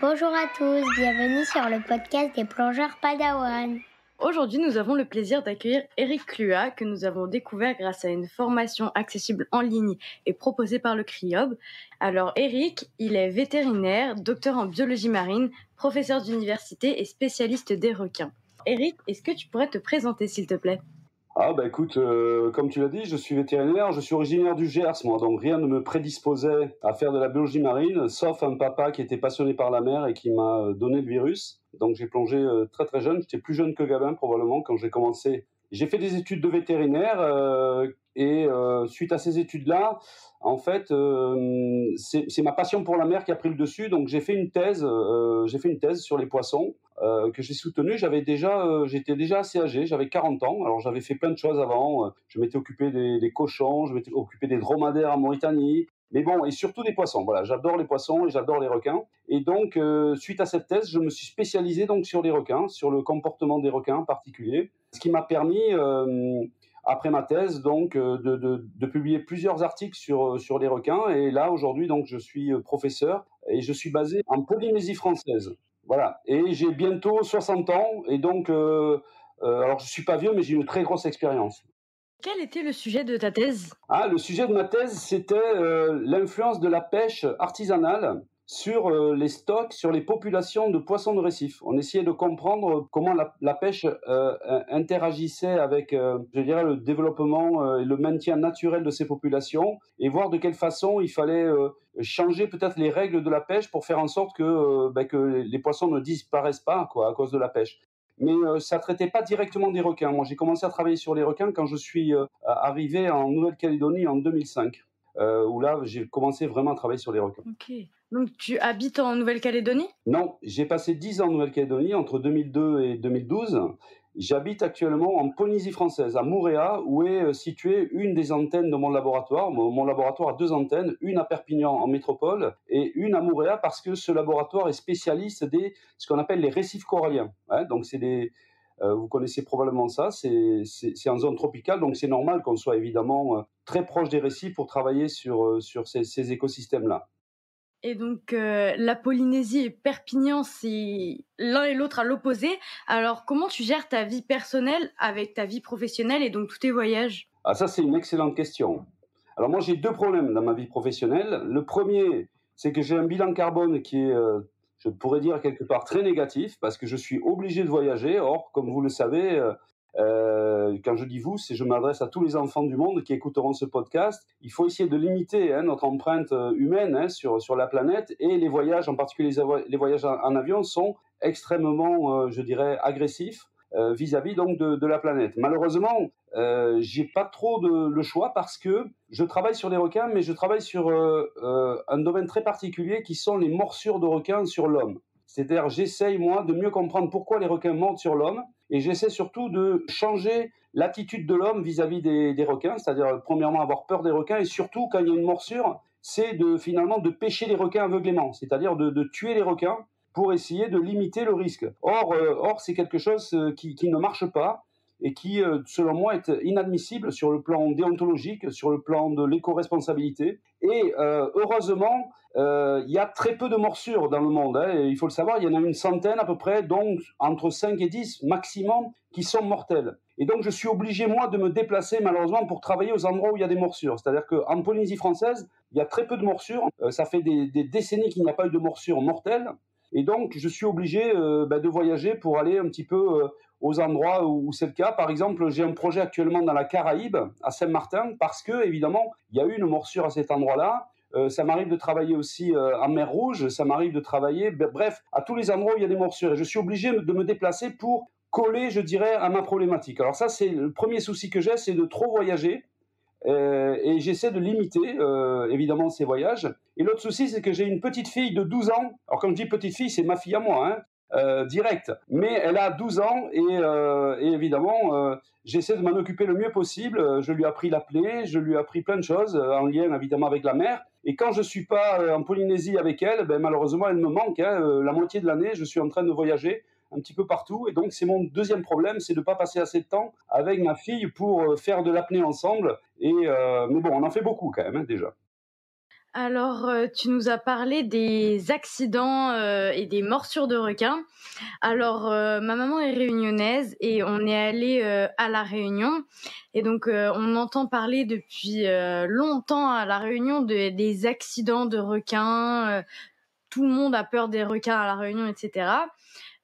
Bonjour à tous, bienvenue sur le podcast des plongeurs Padawan. Aujourd'hui, nous avons le plaisir d'accueillir Eric Clua, que nous avons découvert grâce à une formation accessible en ligne et proposée par le CRIOB. Alors, Eric, il est vétérinaire, docteur en biologie marine, professeur d'université et spécialiste des requins. Eric, est-ce que tu pourrais te présenter, s'il te plaît? Ah bah écoute, euh, comme tu l'as dit, je suis vétérinaire, je suis originaire du Gers, moi, donc rien ne me prédisposait à faire de la biologie marine, sauf un papa qui était passionné par la mer et qui m'a euh, donné le virus. Donc j'ai plongé euh, très très jeune, j'étais plus jeune que Gabin probablement quand j'ai commencé. J'ai fait des études de vétérinaire et suite à ces études-là, en fait, c'est ma passion pour la mer qui a pris le dessus. Donc j'ai fait une thèse, j'ai fait une thèse sur les poissons. Euh, que j'ai soutenu, j'avais déjà, euh, j'étais déjà assez âgé, j'avais 40 ans. Alors j'avais fait plein de choses avant. Euh, je m'étais occupé des, cochons, je m'étais occupé des dromadaires en Mauritanie. Mais bon, et surtout des poissons. Voilà, j'adore les poissons et j'adore les requins. Et donc, suite à cette thèse, je me suis spécialisé donc sur les requins, sur le comportement des requins en particulier, ce qui m'a permis après ma thèse, donc, de, de, de, publier plusieurs articles sur, sur les requins. Et là, aujourd'hui, donc, je suis professeur et je suis basé en Polynésie française. Voilà. Et j'ai bientôt 60 ans. Et donc, euh, euh, alors je suis pas vieux, mais j'ai une très grosse expérience. Quel était le sujet de ta thèse? Ah, le sujet de ma thèse, c'était euh, l'influence de la pêche artisanale sur euh, les stocks, sur les populations de poissons de récif. On essayait de comprendre comment la, pêche euh, interagissait avec, je dirais, le développement et le maintien naturel de ces populations, et voir de quelle façon il fallait changer peut-être les règles de la pêche pour faire en sorte que, ben, que les poissons ne disparaissent pas quoi, à cause de la pêche mais ça traitait pas directement des requins. Moi, j'ai commencé à travailler sur les requins quand je suis arrivé en Nouvelle-Calédonie en 2005. Euh, où là, j'ai commencé vraiment à travailler sur les requins. Ok. Donc, tu habites en Nouvelle-Calédonie? Non, j'ai passé 10 ans en Nouvelle-Calédonie, entre 2002 et 2012. J'habite actuellement en Polynésie française, à Moorea, où est euh, située une des antennes de mon laboratoire. Mon laboratoire a deux antennes, une à Perpignan en métropole et une à Moorea parce que ce laboratoire est spécialiste des ce qu'on appelle les récifs coralliens. Hein. donc c'est des euh, vous connaissez probablement ça, c'est en zone tropicale, donc c'est normal qu'on soit évidemment euh, très proche des récifs pour travailler sur, sur ces, écosystèmes-là. Et donc la Polynésie et Perpignan, c'est l'un et l'autre à l'opposé. Alors comment tu gères ta vie personnelle avec ta vie professionnelle et donc tous tes voyages? Ah ça c'est une excellente question. Alors moi j'ai deux problèmes dans ma vie professionnelle. Le premier, c'est que j'ai un bilan carbone qui est je pourrais dire quelque part très négatif parce que je suis obligé de voyager. Or, comme vous le savez, euh, euh, quand je dis vous, c'est je m'adresse à tous les enfants du monde qui écouteront ce podcast. Il faut essayer de limiter hein, notre empreinte euh, humaine hein, sur, sur la planète et les voyages, en particulier les, voyages en, avion, sont extrêmement, je dirais, agressifs. vis-à-vis de, la planète. Malheureusement, euh, j'ai pas trop de, le choix parce que je travaille sur les requins, mais je travaille sur euh, euh, un domaine très particulier qui sont les morsures de requins sur l'homme. C'est-à-dire, j'essaye moi de mieux comprendre pourquoi les requins mordent sur l'homme, et j'essaie surtout de changer l'attitude de l'homme vis-à-vis des, requins, c'est-à-dire premièrement avoir peur des requins, et surtout quand il y a une morsure, c'est de finalement de pêcher les requins aveuglément, c'est-à-dire de, tuer les requins pour essayer de limiter le risque. Or, or c'est quelque chose qui, qui ne marche pas et qui, euh, selon moi, est inadmissible sur le plan déontologique, sur le plan de l'éco-responsabilité. Et euh, heureusement, euh, il y a très peu de morsures dans le monde. Hein, il faut le savoir, il y en a une centaine à peu près, donc entre 5 et 10 maximum, qui sont mortelles. Et donc, je suis obligé, moi, de me déplacer, malheureusement, pour travailler aux endroits où il y a des morsures. C'est-à-dire qu'en Polynésie française, il y a très peu de morsures. ça fait des, décennies qu'il n'y a pas eu de morsures mortelles. Et donc, je suis obligé euh, bah, de voyager pour aller un petit peu euh, aux endroits où, c'est le cas. Par exemple, j'ai un projet actuellement dans la Caraïbe, à Saint-Martin, parce que, évidemment, il y a eu une morsure à cet endroit-là. Euh, ça m'arrive de travailler aussi en mer Rouge, ça m'arrive de travailler, bref, à tous les endroits où il y a des morsures. Je suis obligé de me déplacer pour coller, je dirais, à ma problématique. Alors ça, c'est le premier souci que j'ai, c'est de trop voyager euh, et j'essaie de limiter, euh, évidemment, ces voyages. Et l'autre souci, c'est que j'ai une petite fille de 12 ans. Alors, quand je dis petite fille, c'est ma fille à moi, hein, euh, direct. Mais elle a 12 ans et, et évidemment, j'essaie de m'en occuper le mieux possible. Je lui ai appris l'appeler, je lui ai appris plein de choses en lien évidemment avec la mer. Et quand je suis pas en Polynésie avec elle, ben, malheureusement, elle me manque. Hein. La moitié de l'année, je suis en train de voyager un petit peu partout. Et donc, c'est mon deuxième problème, c'est de ne pas passer assez de temps avec ma fille pour faire de l'apnée ensemble. Et, mais bon, on en fait beaucoup quand même, hein, déjà. Alors, euh, tu nous as parlé des accidents euh, et des morsures de requins. Alors, euh, ma maman est réunionnaise et on est allé à la Réunion. Et donc, on entend parler depuis longtemps à la Réunion des accidents de requins. tout le monde a peur des requins à la Réunion, etc.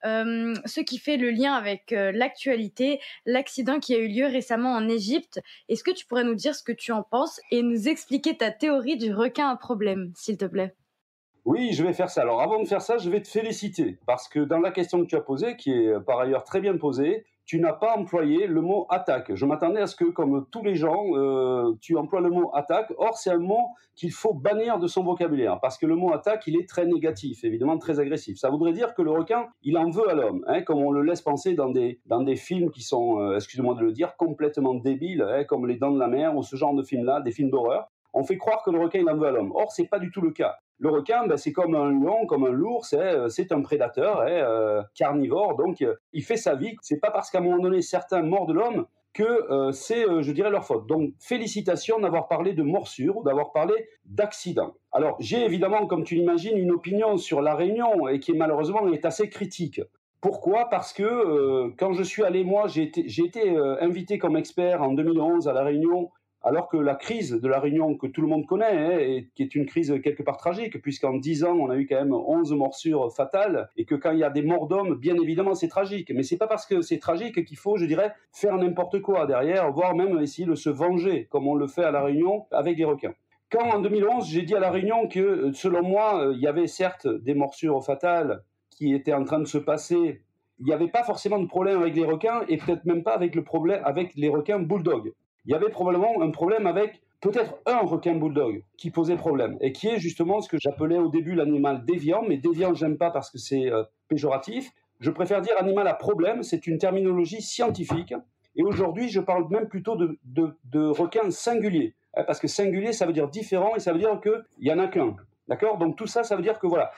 Euh, ce qui fait le lien avec euh, l'actualité, l'accident qui a eu lieu récemment en Égypte. Est-ce que tu pourrais nous dire ce que tu en penses et nous expliquer ta théorie du requin à problème, s'il te plaît? Oui, je vais faire ça. Alors avant de faire ça, je vais te féliciter parce que dans la question que tu as posée, qui est par ailleurs très bien posée, tu n'as pas employé le mot attaque. Je m'attendais à ce que, comme tous les gens, euh, tu emploies le mot attaque. Or, c'est un mot qu'il faut bannir de son vocabulaire, parce que le mot attaque, il est très négatif, évidemment très agressif. Ça voudrait dire que le requin, il en veut à l'homme, hein, comme on le laisse penser dans des, films qui sont, euh, excusez-moi de le dire, complètement débiles, hein, comme Les Dents de la Mer ou ce genre de films-là, des films d'horreur. On fait croire que le requin, il en veut à l'homme. Or, c'est pas du tout le cas. Le requin, ben, c'est comme un lion, comme un lourd, c'est, euh, un prédateur, hein, euh, carnivore, donc euh, il fait sa vie. C'est pas parce qu'à un moment donné certains mordent l'homme que c'est, je dirais, leur faute. Donc félicitations d'avoir parlé de morsure, d'avoir parlé d'accident. Alors j'ai évidemment, comme tu l'imagines, une opinion sur la Réunion et qui malheureusement est assez critique. Pourquoi? Parce que quand je suis allé, moi, j'ai été invité comme expert en 2011 à La Réunion alors que la crise de la Réunion que tout le monde connaît, hein, et qui est une crise quelque part tragique, puisqu'en 10 ans, on a eu quand même 11 morsures fatales, et que quand il y a des morts d'hommes, bien évidemment, c'est tragique. Mais c'est pas parce que c'est tragique qu'il faut, je dirais, faire n'importe quoi derrière, voire même essayer de se venger, comme on le fait à la Réunion avec les requins. Quand en 2011, j'ai dit à la Réunion que, selon moi, il y avait certes des morsures fatales qui étaient en train de se passer il n'y avait pas forcément de problème avec les requins et peut-être même pas avec le problème avec les requins bulldog il y avait probablement un problème avec peut-être un requin bulldog qui posait problème et qui est justement ce que j'appelais au début l'animal déviant, mais déviant j'aime pas parce que c'est euh, péjoratif. Je préfère dire animal à problème, c'est une terminologie scientifique. Et aujourd'hui, je parle même plutôt de, requin singulier, hein, parce que singulier, ça veut dire différent et ça veut dire qu'il y en a qu'un. D'accord? Donc tout ça, ça veut dire que voilà,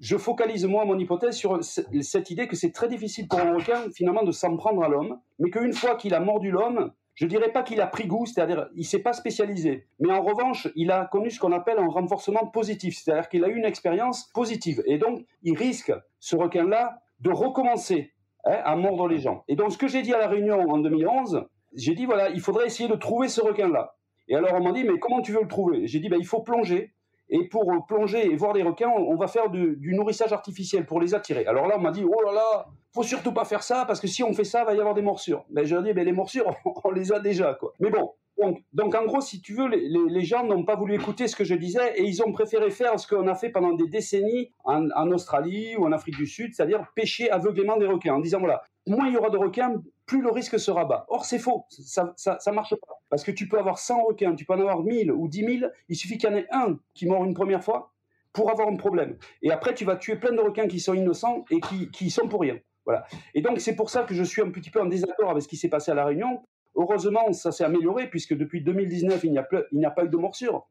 je focalise moi mon hypothèse sur cette idée que c'est très difficile pour un requin finalement de s'en prendre à l'homme, mais qu'une fois qu'il a mordu l'homme, je ne dirais pas qu'il a pris goût, c'est-à-dire il s'est pas spécialisé, mais en revanche, il a connu ce qu'on appelle un renforcement positif, c'est-à-dire qu'il a eu une expérience positive, et donc il risque, ce requin-là, de recommencer hein, à mordre les gens. Et donc ce que j'ai dit à la réunion en 2011, j'ai dit voilà, il faudrait essayer de trouver ce requin-là. Et alors on m'a dit mais comment tu veux le trouver? J'ai dit ben, il faut plonger. Et pour plonger et voir les requins, on va faire du, du nourrissage artificiel pour les attirer. Alors là, on m'a dit, oh là là, faut surtout pas faire ça parce que si on fait ça, il va y avoir des morsures. Mais je leur dis, mais les morsures, on les a déjà, quoi. Mais bon, donc, en gros, si tu veux, les, gens n'ont pas voulu écouter ce que je disais et ils ont préféré faire ce qu'on a fait pendant des décennies en, Australie ou en Afrique du Sud, c'est-à-dire pêcher aveuglément des requins en disant, voilà, moins il y aura de requins, plus le risque sera bas. Or, c'est faux, ça, ça, marche pas. Parce que tu peux avoir 100 requins, tu peux en avoir 1000 ou 10 000, il suffit qu'il y en ait un qui mord une première fois pour avoir un problème. Et après, tu vas tuer plein de requins qui sont innocents et qui, qui sont pour rien. Et donc, c'est pour ça que je suis un petit peu en désaccord avec ce qui s'est passé à La Réunion. Heureusement, ça s'est amélioré puisque depuis 2019, il n'y a, a, pas eu de morsure.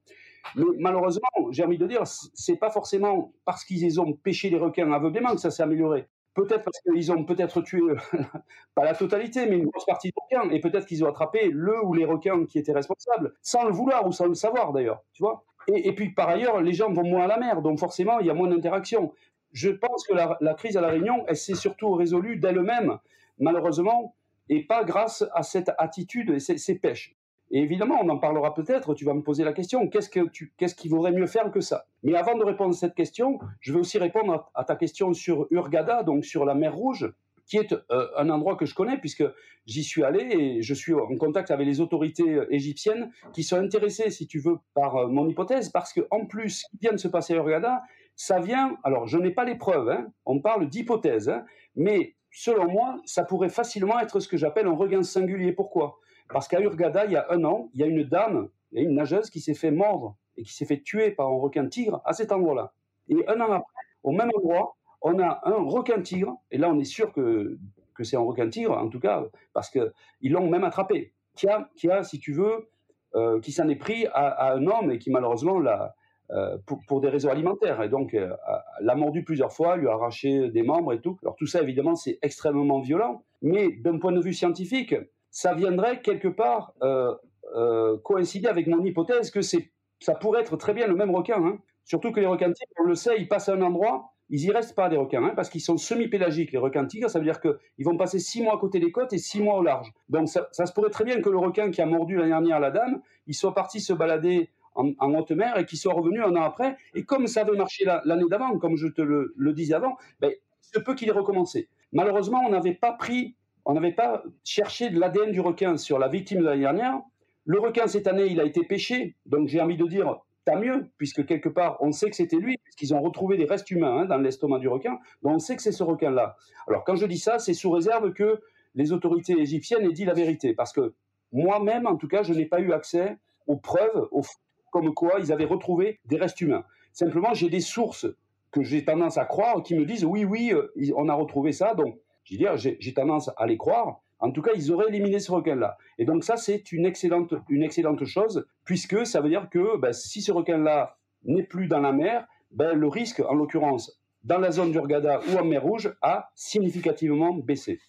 Mais malheureusement, j'ai envie de dire, c'est pas forcément parce qu'ils ont pêché les requins aveuglément que ça s'est amélioré. Peut-être parce qu'ils ont peut-être tué, pas la totalité, mais une grosse partie des requins, et peut-être qu'ils ont attrapé le ou les requins qui étaient responsables, sans le vouloir ou sans le savoir d'ailleurs, tu vois. Et, puis par ailleurs, les gens vont moins à la mer, donc forcément, il y a moins d'interaction je pense que la, crise à La Réunion, elle s'est surtout résolue d'elle-même, malheureusement, et pas grâce à cette attitude et ces, pêches. Et évidemment, on en parlera peut-être, tu vas me poser la question, qu'est-ce, que qu'il vaudrait mieux faire que ça? Mais avant de répondre à cette question, je vais aussi répondre à, ta question sur Urgada, donc sur la mer Rouge, qui est euh, un endroit que je connais puisque j'y suis allé et je suis en contact avec les autorités euh, égyptiennes qui sont intéressées, si tu veux, par euh, mon hypothèse, parce qu'en plus, ce qui vient de se passer à Urgada, ça vient, alors je n'ai pas les preuves, hein, on parle d'hypothèse, hein, mais selon moi, ça pourrait facilement être ce que j'appelle un regain singulier. Pourquoi? Parce qu'à Urgada, il y a un an, il y a une dame, il y a une nageuse qui s'est fait mordre et qui s'est fait tuer par un requin tigre à cet endroit-là. Et un an après, au même endroit, on a un requin tigre, et là on est sûr que, que c'est un requin tigre, en tout cas, parce qu'ils l'ont même attrapé, qui a, qui a, si tu veux, euh, qui s'en est pris à, un homme et qui malheureusement l'a, euh, pour, des raisons alimentaires. Et donc, euh, l'a mordu plusieurs fois, lui a arraché des membres et tout. Alors tout ça, évidemment, c'est extrêmement violent. Mais d'un point de vue scientifique, ça viendrait quelque part euh, coïncider avec mon hypothèse que ça pourrait être très bien le même requin. Hein. Surtout que les requins tigres, on le sait, ils passent à un endroit, ils y restent pas des requins, hein, parce qu'ils sont semi-pélagiques. Les requins tigres, ça veut dire qu'ils vont passer six mois à côté des côtes et six mois au large. Donc ça, ça se pourrait très bien que le requin qui a mordu l'année dernière la dame, il soit parti se balader en, haute mer et qui soit revenu un an après. Et comme ça avait marché l'année d'avant, comme je te le, disais avant, ben, ce peut qu'il ait recommencé. Malheureusement, on n'avait pas pris, on n'avait pas cherché de l'ADN du requin sur la victime de l'année dernière. Le requin, cette année, il a été pêché. Donc j'ai envie de dire, tant mieux, puisque quelque part, on sait que c'était lui, puisqu'ils ont retrouvé des restes humains hein, dans l'estomac du requin. Donc on sait que c'est ce requin-là. Alors quand je dis ça, c'est sous réserve que les autorités égyptiennes aient dit la vérité. Parce que moi-même, en tout cas, je n'ai pas eu accès aux preuves, aux, comme quoi ils avaient retrouvé des restes humains. Simplement, j'ai des sources que j'ai tendance à croire qui me disent oui, oui, euh, on a retrouvé ça. Donc, j'ai tendance à les croire. En tout cas, ils auraient éliminé ce requin-là. Et donc ça, c'est une excellente, chose, puisque ça veut dire que ben, si ce requin-là n'est plus dans la mer, ben, le risque, en l'occurrence, dans la zone du ou en mer Rouge, a significativement baissé.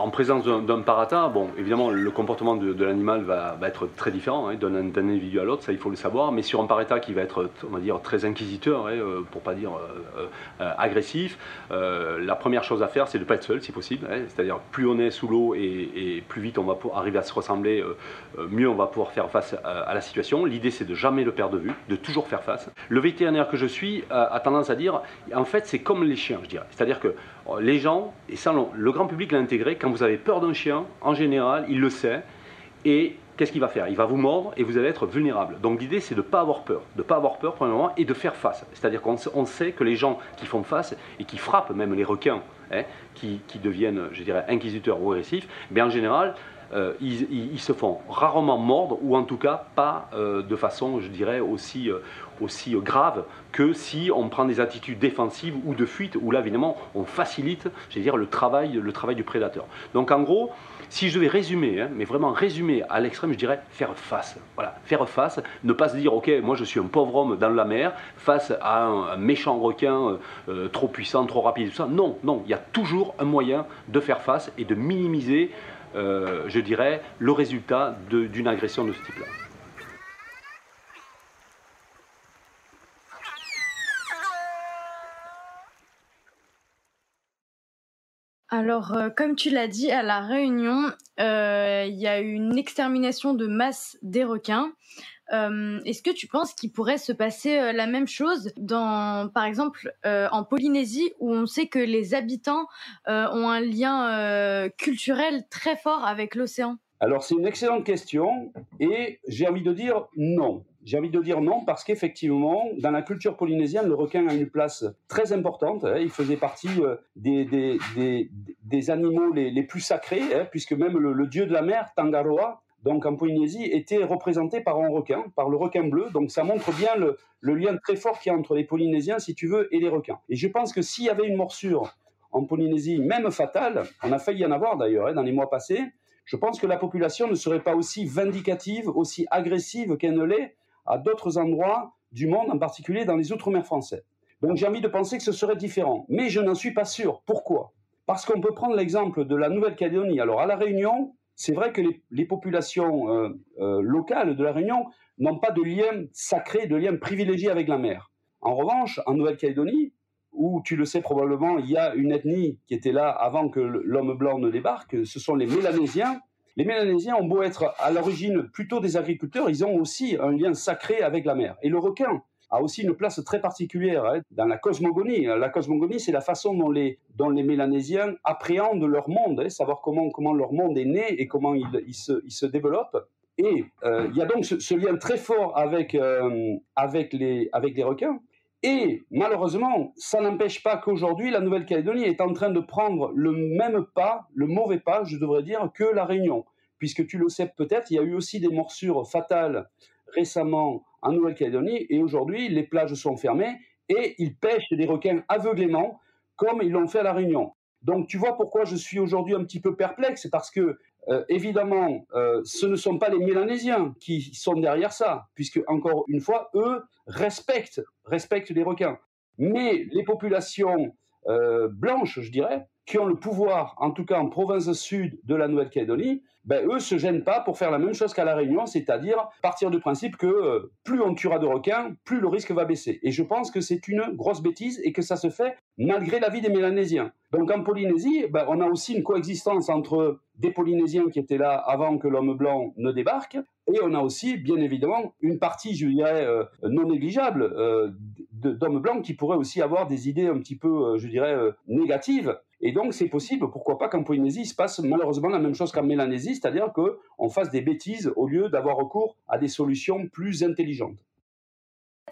en présence d'un parata, bon, évidemment, le comportement de, l'animal va, être très différent hein, d'un individu à l'autre, ça il faut le savoir, mais sur un parata qui va être, on va dire, très inquisiteur, hein, euh, pour pas dire euh, euh, agressif, la première chose à faire, c'est de ne pas être seul, si possible, hein, c'est-à-dire plus on est sous l'eau et, plus vite on va arriver à se ressembler, mieux on va pouvoir faire face à, la situation. L'idée, c'est de jamais le perdre de vue, de toujours faire face. Le vétérinaire que je suis a tendance à dire, en fait, c'est comme les chiens, je dirais, c'est-à-dire que les gens, et ça, le grand public l'a intégré, quand vous avez peur d'un chien, en général, il le sait, et qu'est-ce qu'il va faire? Il va vous mordre et vous allez être vulnérable. Donc l'idée, c'est de ne pas avoir peur, de ne pas avoir peur moment et de faire face. C'est-à-dire qu'on sait que les gens qui font face et qui frappent même les requins, hein, qui, deviennent, je dirais, inquisiteurs ou agressifs, bien en général, euh, ils, se font rarement mordre, ou en tout cas pas euh, de façon, je dirais, aussi, euh, aussi grave que si on prend des attitudes défensives ou de fuite, où là, évidemment, on facilite, le travail, du prédateur. Donc en gros, si je devais résumer, hein, mais vraiment résumer à l'extrême, je dirais faire face. Voilà, faire face, ne pas se dire, ok, moi je suis un pauvre homme dans la mer, face à un, méchant requin trop puissant, trop rapide, tout ça. Non, non, il y a toujours un moyen de faire face et de minimiser euh, je dirais, le résultat d'une agression de ce type-là. Alors, euh, comme tu l'as dit, à la Réunion, euh, il y a eu une extermination de masse des requins. Euh, est-ce que tu penses qu'il pourrait se passer la même chose dans, par exemple, en Polynésie, où on sait que les habitants ont un lien culturel très fort avec l'océan? Alors c'est une excellente question et j'ai envie de dire non. J'ai envie de dire non parce qu'effectivement, dans la culture polynésienne, le requin a une place très importante. Hein. Il faisait partie des, des, animaux les, plus sacrés, hein, puisque même le, le, dieu de la mer, Tangaroa, donc en Polynésie, était représenté par un requin, par le requin bleu. Donc ça montre bien le, lien très fort qu'il y a entre les Polynésiens, si tu veux, et les requins. Et je pense que s'il y avait une morsure en Polynésie, même fatale, on a failli y en avoir d'ailleurs hein, dans les mois passés, je pense que la population ne serait pas aussi vindicative, aussi agressive qu'elle ne l'est à d'autres endroits du monde, en particulier dans les Outre-mer français. Donc j'ai envie de penser que ce serait différent. Mais je n'en suis pas sûr. Pourquoi? Parce qu'on peut prendre l'exemple de la Nouvelle-Calédonie. Alors à La Réunion, c'est vrai que les, populations euh, euh, locales de la Réunion n'ont pas de lien sacré, de lien privilégié avec la mer. En revanche, en Nouvelle-Calédonie, où tu le sais probablement, il y a une ethnie qui était là avant que l'homme blanc ne débarque, ce sont les Mélanésiens. Les Mélanésiens ont beau être à l'origine plutôt des agriculteurs, ils ont aussi un lien sacré avec la mer. Et le requin, a aussi une place très particulière hein, dans la cosmogonie. La cosmogonie, c'est la façon dont les, dont Mélanésiens appréhendent leur monde, hein, savoir comment, leur monde est né et comment il, se, développe. Et euh, il y a donc ce, lien très fort avec, euh, les requins. Et malheureusement, ça n'empêche pas qu'aujourd'hui, la Nouvelle-Calédonie est en train de prendre le même pas, le mauvais pas, je devrais dire, que la Réunion. Puisque tu le sais peut-être, il y a eu aussi des morsures fatales récemment en Nouvelle-Calédonie et aujourd'hui les plages sont fermées et ils pêchent des requins aveuglément comme ils l'ont fait à La Réunion. Donc tu vois pourquoi je suis aujourd'hui un petit peu perplexe, parce que euh, évidemment, euh, ce ne sont pas les Mélanésiens qui sont derrière ça, puisque encore une fois, eux respectent, respectent les requins. Mais les populations euh, blanches, je dirais, qui ont le pouvoir, en tout cas en province sud de la Nouvelle-Calédonie, ben, eux se gênent pas pour faire la même chose qu'à la Réunion, c'est-à-dire partir du principe que euh, plus on tuera de requins, plus le risque va baisser. Et je pense que c'est une grosse bêtise et que ça se fait malgré l'avis des Mélanésiens. Donc en Polynésie, ben, on a aussi une coexistence entre des Polynésiens qui étaient là avant que l'homme blanc ne débarque, et on a aussi, bien évidemment, une partie, je dirais, euh, non négligeable euh, d'hommes blancs qui pourraient aussi avoir des idées un petit peu, je dirais, négatives et donc, c'est possible, pourquoi pas qu'en Polynésie, il se passe malheureusement la même chose qu'en Mélanésie, c'est-à-dire qu'on fasse des bêtises au lieu d'avoir recours à des solutions plus intelligentes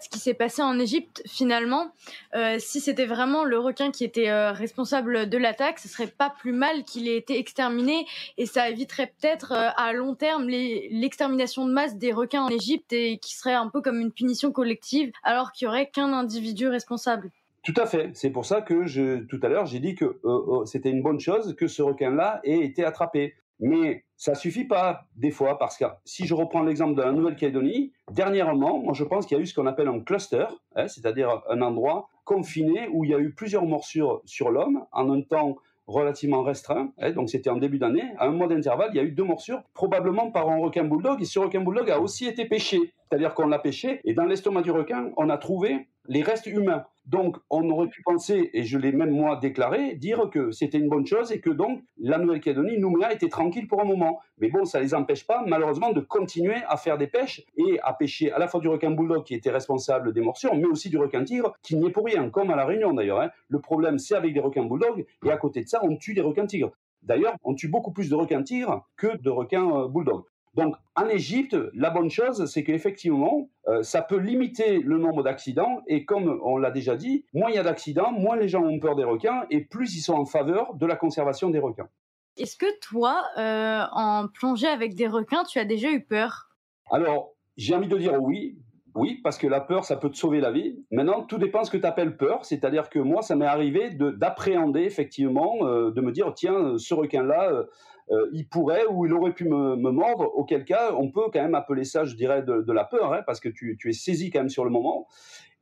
ce qui s'est passé en Égypte, finalement, euh, si c'était vraiment le requin qui était euh, responsable de l'attaque, ce serait pas plus mal qu'il ait été exterminé et ça éviterait peut-être euh, à long terme l'extermination de masse des requins en Égypte et qui serait un peu comme une punition collective alors qu'il y aurait qu'un individu responsable. Tout à fait. C'est pour ça que tout à l'heure, j'ai dit que euh, euh, c'était une bonne chose que ce requin-là ait été attrapé. Mais ça suffit pas des fois parce que si je reprends l'exemple de la Nouvelle-Calédonie, dernièrement, moi je pense qu'il y a eu ce qu'on appelle un cluster, hein, c'est-à-dire un endroit confiné où il y a eu plusieurs morsures sur l'homme en un temps relativement restreint. Hein, donc c'était en début d'année. À un mois d'intervalle, il y a eu deux morsures, probablement par un requin bulldog. Et ce requin bulldog a aussi été pêché. C'est-à-dire qu'on l'a pêché et dans l'estomac du requin, on a trouvé les restes humains. Donc, on aurait pu penser, et je l'ai même moi déclaré, dire que c'était une bonne chose et que donc la Nouvelle-Calédonie, Nouméa, était tranquille pour un moment. Mais bon, ça ne les empêche pas, malheureusement, de continuer à faire des pêches et à pêcher à la fois du requin bulldog qui était responsable des morsures, mais aussi du requin tigre qui n'y est pour rien, comme à La Réunion d'ailleurs. Hein. Le problème, c'est avec des requins bulldog et à côté de ça, on tue des requins tigres. D'ailleurs, on tue beaucoup plus de requins tigres que de requins euh, bulldog. Donc en Égypte, la bonne chose, c'est qu'effectivement, euh, ça peut limiter le nombre d'accidents. Et comme on l'a déjà dit, moins il y a d'accidents, moins les gens ont peur des requins et plus ils sont en faveur de la conservation des requins. Est-ce que toi, euh, en plongée avec des requins, tu as déjà eu peur? Alors, j'ai envie de dire oui. Oui, parce que la peur, ça peut te sauver la vie. Maintenant, tout dépend de ce que tu appelles peur. C'est-à-dire que moi, ça m'est arrivé d'appréhender, effectivement, euh, de me dire, tiens, ce requin-là, euh, il pourrait ou il aurait pu me, mordre, auquel cas on peut quand même appeler ça, je dirais, de, la peur, hein, parce que tu, es saisi quand même sur le moment.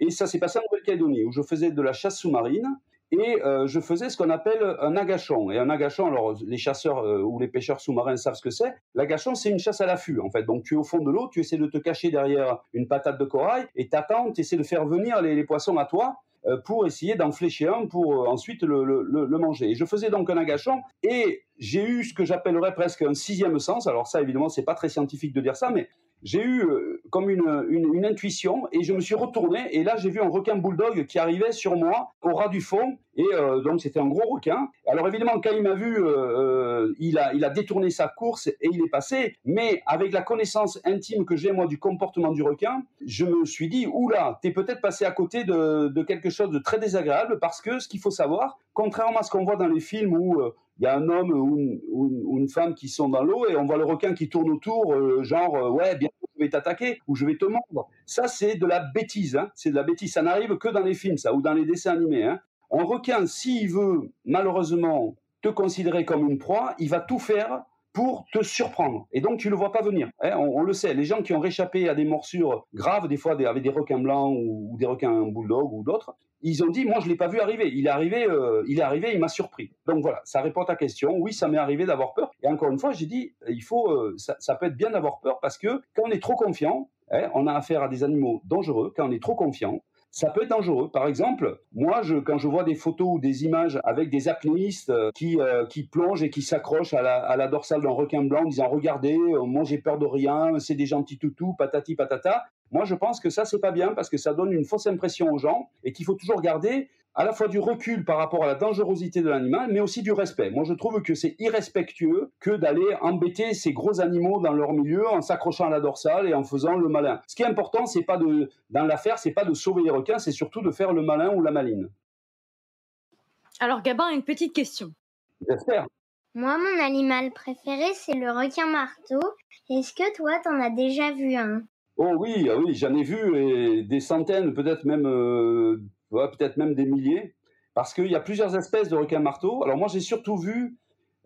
Et ça s'est passé en Nouvelle-Calédonie, où je faisais de la chasse sous-marine, et euh, je faisais ce qu'on appelle un agachon. Et un agachon, alors les chasseurs euh, ou les pêcheurs sous-marins savent ce que c'est. L'agachon, c'est une chasse à l'affût, en fait. Donc tu es au fond de l'eau, tu essaies de te cacher derrière une patate de corail, et t'attends, tu essaies de faire venir les poissons à toi, euh, pour essayer d'en flécher un pour ensuite le, manger. Et je faisais donc un agachant et j'ai eu ce que j'appellerais presque un sixième sens. Alors ça, évidemment, c'est pas très scientifique de dire ça, mais j'ai eu euh, comme une, intuition et je me suis retourné et là j'ai vu un requin bulldog qui arrivait sur moi au ras du fond et euh, donc c'était un gros requin. Alors évidemment quand il m'a vu, euh, il, a, détourné sa course et il est passé, mais avec la connaissance intime que j'ai moi du comportement du requin, je me suis dit, oula, t'es peut-être passé à côté de, quelque chose de très désagréable parce que ce qu'il faut savoir, contrairement à ce qu'on voit dans les films où il y a un homme ou une, femme qui sont dans l'eau et on voit le requin qui tourne autour, euh, genre euh, ouais, bien je vais t'attaquer ou je vais te mordre. Ça, c'est de la bêtise. Hein. C'est de la bêtise. Ça n'arrive que dans les films, ça, ou dans les dessins animés. Hein. Un requin, s'il veut malheureusement te considérer comme une proie, il va tout faire pour te surprendre. Et donc, tu le vois pas venir. Hein. on, le sait, les gens qui ont réchappé à des morsures graves, des fois avec des requins blancs ou, des requins bulldog ou d'autres, ils ont dit, moi, je ne l'ai pas vu arriver. Il est arrivé, euh, il est arrivé, il m'a surpris. Donc voilà, ça répond à ta question. Oui, ça m'est arrivé d'avoir peur. Et encore une fois, j'ai dit, il faut, euh, ça, peut être bien d'avoir peur parce que quand on est trop confiant, hein, on a affaire à des animaux dangereux. Quand on est trop confiant, ça peut être dangereux. Par exemple, moi, je, quand je vois des photos ou des images avec des apnéistes euh, qui, euh, qui plongent et qui s'accrochent à la, à la, dorsale d'un requin blanc en disant Regardez, euh, moi j'ai peur de rien, c'est des gentils toutous, patati patata. Moi, je pense que ça, c'est pas bien parce que ça donne une fausse impression aux gens et qu'il faut toujours garder à la fois du recul par rapport à la dangerosité de l'animal, mais aussi du respect. Moi, je trouve que c'est irrespectueux que d'aller embêter ces gros animaux dans leur milieu en s'accrochant à la dorsale et en faisant le malin. Ce qui est important, c'est pas de, dans l'affaire, c'est pas de sauver les requins, c'est surtout de faire le malin ou la maline. Alors, Gabin, une petite question. J'espère. Moi, mon animal préféré, c'est le requin marteau. Est-ce que toi, t'en as déjà vu un? Oh oui, ah oui, j'en ai vu et des centaines, peut-être même euh, peut-être même des milliers. parce qu'il y a plusieurs espèces de requins marteaux. Alors moi, j'ai surtout vu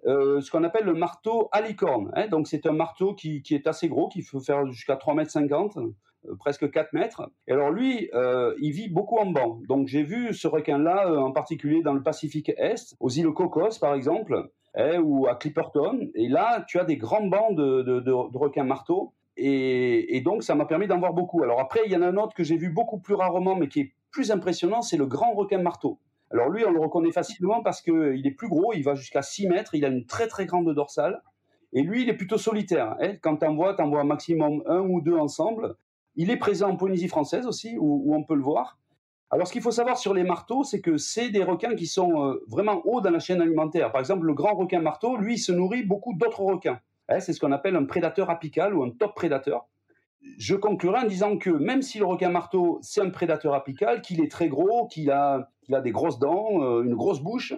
euh, ce qu'on appelle le marteau à licorne. Hein. Donc c'est un marteau qui, est assez gros, qui peut faire jusqu'à 3,50 m, euh, presque 4 mètres. Et alors lui, euh, il vit beaucoup en banc. Donc j'ai vu ce requin-là en particulier dans le Pacifique Est, aux îles Cocos par exemple, hein, ou à Clipperton. Et là, tu as des grands bancs de, requins marteaux. Et, donc, ça m'a permis d'en voir beaucoup. Alors après, il y en a un autre que j'ai vu beaucoup plus rarement, mais qui est plus impressionnant, c'est le grand requin marteau. Alors lui, on le reconnaît facilement parce qu'il est plus gros, il va jusqu'à 6 mètres, il a une très très grande dorsale. Et lui, il est plutôt solitaire. Hein. Quand tu en vois, tu en vois maximum un ou deux ensemble. Il est présent en Polynésie française aussi, où, on peut le voir. Alors ce qu'il faut savoir sur les marteaux, c'est que c'est des requins qui sont euh, vraiment hauts dans la chaîne alimentaire. Par exemple, le grand requin marteau, lui, il se nourrit beaucoup d'autres requins. Hein, c'est ce qu'on appelle un prédateur apical ou un top prédateur je conclurai en disant que même si le requin marteau, c'est un prédateur apical, qu'il est très gros, qu'il a, des grosses dents, euh, une grosse bouche,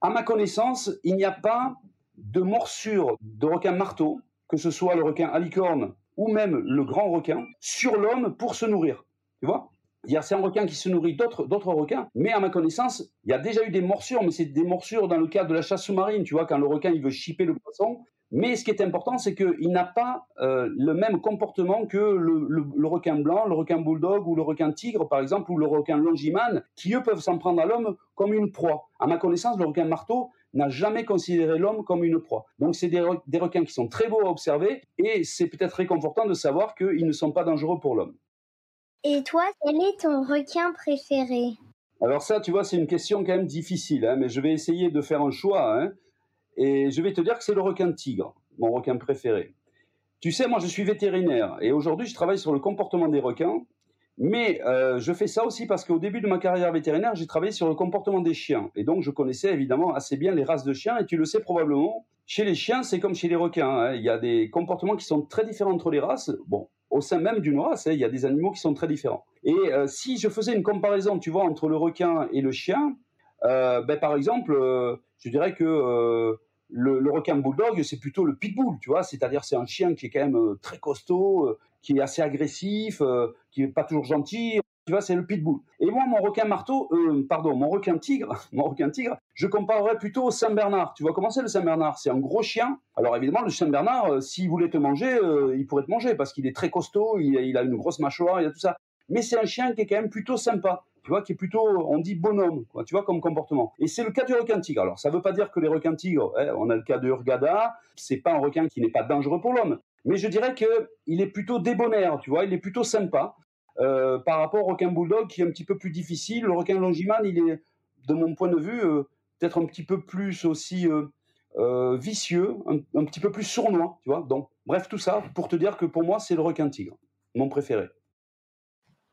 à ma connaissance, il n'y a pas de morsure de requin marteau, que ce soit le requin à licorne ou même le grand requin, sur l'homme pour se nourrir. Tu vois? C'est un requin qui se nourrit d'autres, d'autres requins, mais à ma connaissance, il y a déjà eu des morsures, mais c'est des morsures dans le cadre de la chasse sous-marine, tu vois, quand le requin il veut chipper le poisson, mais ce qui est important, c'est qu'il n'a pas euh, le même comportement que le, requin blanc, le requin bulldog ou le requin tigre, par exemple, ou le requin longiman, qui eux peuvent s'en prendre à l'homme comme une proie. À ma connaissance, le requin marteau n'a jamais considéré l'homme comme une proie. Donc c'est des, des, requins qui sont très beaux à observer et c'est peut-être réconfortant de savoir qu'ils ne sont pas dangereux pour l'homme. Et toi, quel est ton requin préféré? Alors ça, tu vois, c'est une question quand même difficile, hein, mais je vais essayer de faire un choix. Hein. Et je vais te dire que c'est le requin tigre, mon requin préféré. Tu sais, moi je suis vétérinaire et aujourd'hui je travaille sur le comportement des requins, mais euh, je fais ça aussi parce qu'au début de ma carrière vétérinaire, j'ai travaillé sur le comportement des chiens. Et donc je connaissais évidemment assez bien les races de chiens et tu le sais probablement, chez les chiens c'est comme chez les requins, hein. il y a des comportements qui sont très différents entre les races. Bon, au sein même d'une race, hein, il y a des animaux qui sont très différents. Et euh, si je faisais une comparaison, tu vois, entre le requin et le chien, euh, ben, par exemple, je dirais que le, requin bulldog, c'est plutôt le pitbull, tu vois, c'est-à-dire c'est un chien qui est quand même euh, très costaud, euh, qui est assez agressif, euh, qui est pas toujours gentil, tu vois, c'est le pitbull. Et moi, mon requin marteau, pardon, mon requin tigre, mon requin tigre, je comparerais plutôt au Saint Bernard. Tu vois comment c'est le Saint Bernard? C'est un gros chien. Alors évidemment, le Saint Bernard, s'il voulait te manger, il pourrait te manger parce qu'il est très costaud, il, a une grosse mâchoire, il a tout ça. Mais c'est un chien qui est quand même plutôt sympa qui est plutôt, on dit bonhomme, quoi, tu vois, comme comportement. Et c'est le cas du requin tigre. Alors, ça ne veut pas dire que les requins tigres, hein, on a le cas de Urgada, c'est pas un requin qui n'est pas dangereux pour l'homme. Mais je dirais qu'il est plutôt débonnaire, tu vois, il est plutôt sympa euh, par rapport au requin bulldog qui est un petit peu plus difficile. Le requin longiman, il est, de mon point de vue, euh, peut-être un petit peu plus aussi euh, vicieux, un, un, petit peu plus sournois, tu vois. Donc, bref, tout ça pour te dire que pour moi, c'est le requin tigre, mon préféré.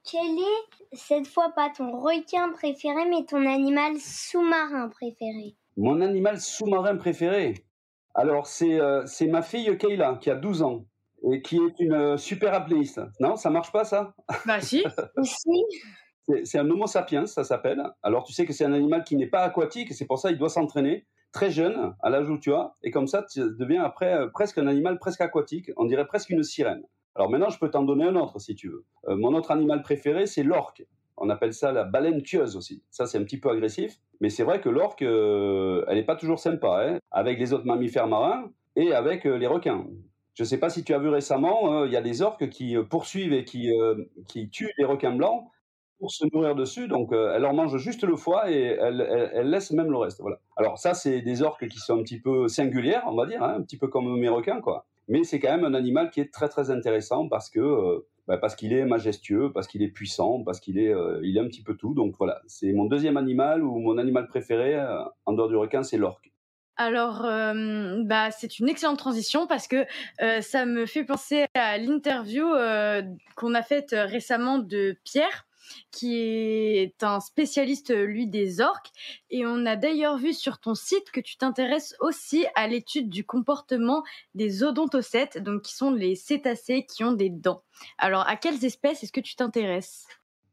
Quel est, cette fois pas ton requin préféré, mais ton animal sous-marin préféré? Mon animal sous-marin préféré? Alors, c'est euh, ma fille Kayla, qui a 12 ans, et qui est une euh, super apnéiste. Non, ça marche pas, ça? Bah si Si C'est un Homo sapiens, ça s'appelle. Alors, tu sais que c'est un animal qui n'est pas aquatique, et c'est pour ça qu'il doit s'entraîner très jeune, à l'âge où tu as, et comme ça, tu deviens après euh, presque un animal presque aquatique, on dirait presque une sirène. Alors maintenant, je peux t'en donner un autre si tu veux. Euh, mon autre animal préféré, c'est l'orque. On appelle ça la baleine tueuse aussi. Ça, c'est un petit peu agressif, mais c'est vrai que l'orque, euh, elle n'est pas toujours sympa, hein, avec les autres mammifères marins et avec euh, les requins. Je ne sais pas si tu as vu récemment, il y a des orques qui poursuivent et qui, qui tuent les requins blancs pour se nourrir dessus. Donc, elle leur mange juste le foie et elle, elle, laisse même le reste. Voilà. Alors ça, c'est des orques qui sont un petit peu singulières, on va dire, hein, un petit peu comme mes requins, quoi mais c'est quand même un animal qui est très très intéressant parce que euh, bah, parce qu'il est majestueux, parce qu'il est puissant, parce qu'il est euh, il est un petit peu tout. Donc voilà, c'est mon deuxième animal ou mon animal préféré euh, en dehors du requin, c'est l'orque. Alors, bah, c'est une excellente transition parce que ça me fait penser à l'interview qu'on a faite récemment de Pierre, qui est un spécialiste, lui, des orques. Et on a d'ailleurs vu sur ton site que tu t'intéresses aussi à l'étude du comportement des odontocètes, donc qui sont les cétacés qui ont des dents. Alors, à quelles espèces est-ce que tu t'intéresses?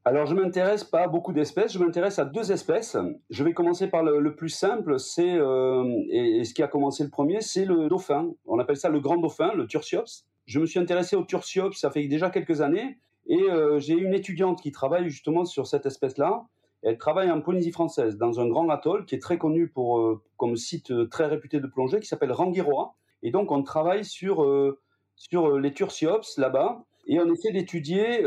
Alors, je m'intéresse pas à beaucoup d'espèces, je m'intéresse à deux espèces. Je vais commencer par le, plus simple, c'est euh, et, ce qui a commencé le premier, c'est le dauphin. On appelle ça le grand dauphin, le Tursiops. Je me suis intéressé au Tursiops, ça fait déjà quelques années, et euh, j'ai une étudiante qui travaille justement sur cette espèce-là. elle travaille en Polynésie française, dans un grand atoll qui est très connu pour, euh, comme site euh, très réputé de plongée, qui s'appelle Rangiroa. Et donc, on travaille sur, sur les Tursiops là-bas, et on essaie d'étudier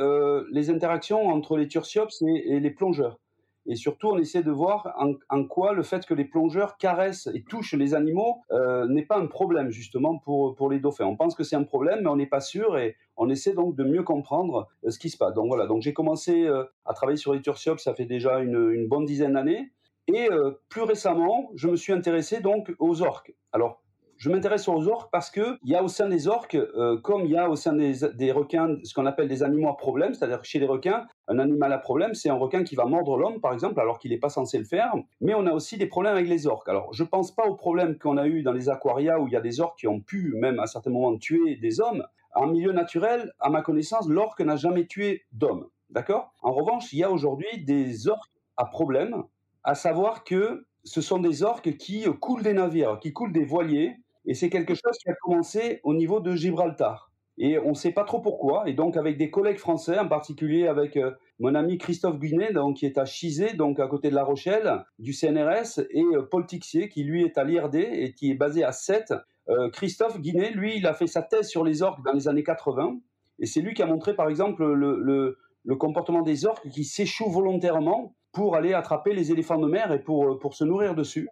les interactions entre les Tursiops et les plongeurs. Et surtout, on essaie de voir en, quoi le fait que les plongeurs caressent et touchent les animaux euh, n'est pas un problème justement pour, pour les dauphins. On pense que c'est un problème, mais on n'est pas sûr et on essaie donc de mieux comprendre euh, ce qui se passe. Donc voilà, donc j'ai commencé euh, à travailler sur les tursiops, ça fait déjà une, une bonne dizaine d'années. Et plus récemment, je me suis intéressé donc aux orques. Alors je m'intéresse aux orques parce que il y a au sein des orques, euh, comme il y a au sein des, requins, ce qu'on appelle des animaux à problème, c'est-à-dire chez les requins, un animal à problème, c'est un requin qui va mordre l'homme, par exemple, alors qu'il n'est pas censé le faire. Mais on a aussi des problèmes avec les orques. Alors, je pense pas aux problèmes qu'on a eu dans les aquaria où il y a des orques qui ont pu, même à certains moments, tuer des hommes. En milieu naturel, à ma connaissance, l'orque n'a jamais tué d'homme. D'accord? En revanche, il y a aujourd'hui des orques à problème, à savoir que ce sont des orques qui coulent des navires, qui coulent des voiliers, et c'est quelque chose qui a commencé au niveau de Gibraltar. Et on ne sait pas trop pourquoi. Et donc, avec des collègues français, en particulier avec euh, mon ami Christophe Guinet, donc, qui est à Chizé, donc à côté de La Rochelle, du CNRS, et euh, Paul Tixier, qui lui est à l'IRD et qui est basé à Sète. Euh, Christophe Guinet, lui, il a fait sa thèse sur les orques dans les années 80. Et c'est lui qui a montré, par exemple, le, comportement des orques qui s'échouent volontairement pour aller attraper les éléphants de mer et pour se nourrir dessus.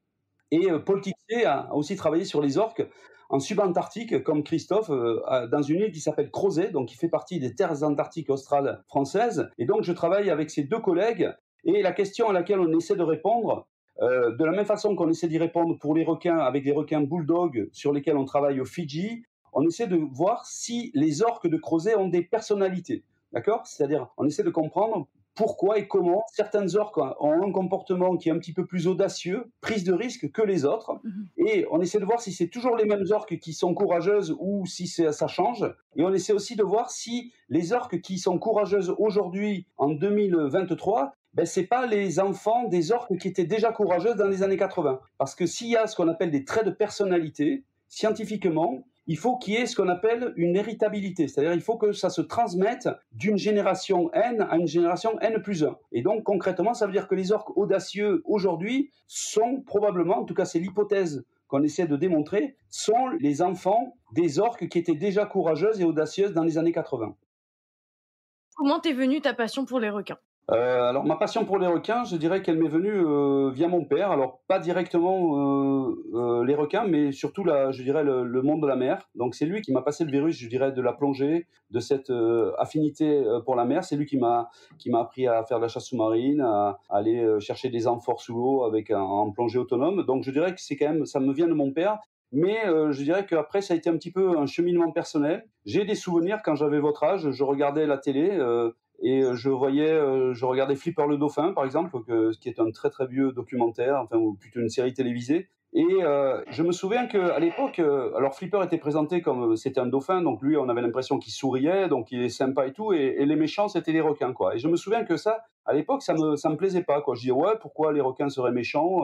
Et euh, Paul Tixier a aussi travaillé sur les orques en subantarctique, comme Christophe, euh, dans une île qui s'appelle Crozet, donc qui fait partie des terres antarctiques australes françaises. Et donc, je travaille avec ces deux collègues. Et la question à laquelle on essaie de répondre, euh, de la même façon qu'on essaie d'y répondre pour les requins, avec les requins bulldog sur lesquels on travaille au Fidji, on essaie de voir si les orques de Crozet ont des personnalités. D'accord? C'est-à-dire, on essaie de comprendre pourquoi et comment certaines orques ont un comportement qui est un petit peu plus audacieux, prise de risque que les autres. Mhm. Et on essaie de voir si c'est toujours les mêmes orques qui sont courageuses ou si ça change. Et on essaie aussi de voir si les orques qui sont courageuses aujourd'hui, en 2023, ben, c'est pas les enfants des orques qui étaient déjà courageuses dans les années 80. Parce que s'il y a ce qu'on appelle des traits de personnalité, scientifiquement, il faut qu'il y ait ce qu'on appelle une héritabilité, c'est-à-dire il faut que ça se transmette d'une génération N à une génération N plus 1. Et donc concrètement, ça veut dire que les orques audacieux aujourd'hui sont probablement, en tout cas c'est l'hypothèse qu'on essaie de démontrer, sont les enfants des orques qui étaient déjà courageuses et audacieuses dans les années 80. Comment t'es venue ta passion pour les requins? Euh, alors ma passion pour les requins, je dirais qu'elle m'est venue euh, via mon père. Alors pas directement euh, les requins, mais surtout je dirais le, monde de la mer. Donc c'est lui qui m'a passé le virus, je dirais, de la plongée, de cette affinité pour la mer. C'est lui qui m'a qui m'a appris à faire de la chasse sous-marine, à, aller chercher des amphores sous l'eau avec un, plongée autonome. Donc je dirais que c'est quand même, ça me vient de mon père. Mais je dirais qu'après, ça a été un petit peu un cheminement personnel. J'ai des souvenirs quand j'avais votre âge, je regardais la télé, et euh, je voyais, euh, je regardais Flipper le Dauphin, par exemple, qui est un très très vieux documentaire, enfin, ou plutôt une série télévisée. Et euh, je me souviens qu'à l'époque, alors Flipper était présenté comme c'était un dauphin, donc lui, on avait l'impression qu'il souriait, donc il est sympa et tout, et, les méchants, c'était les requins, quoi. Et je me souviens que ça, à l'époque, ça me, ça me plaisait pas, quoi. Je disais, ouais, pourquoi les requins seraient méchants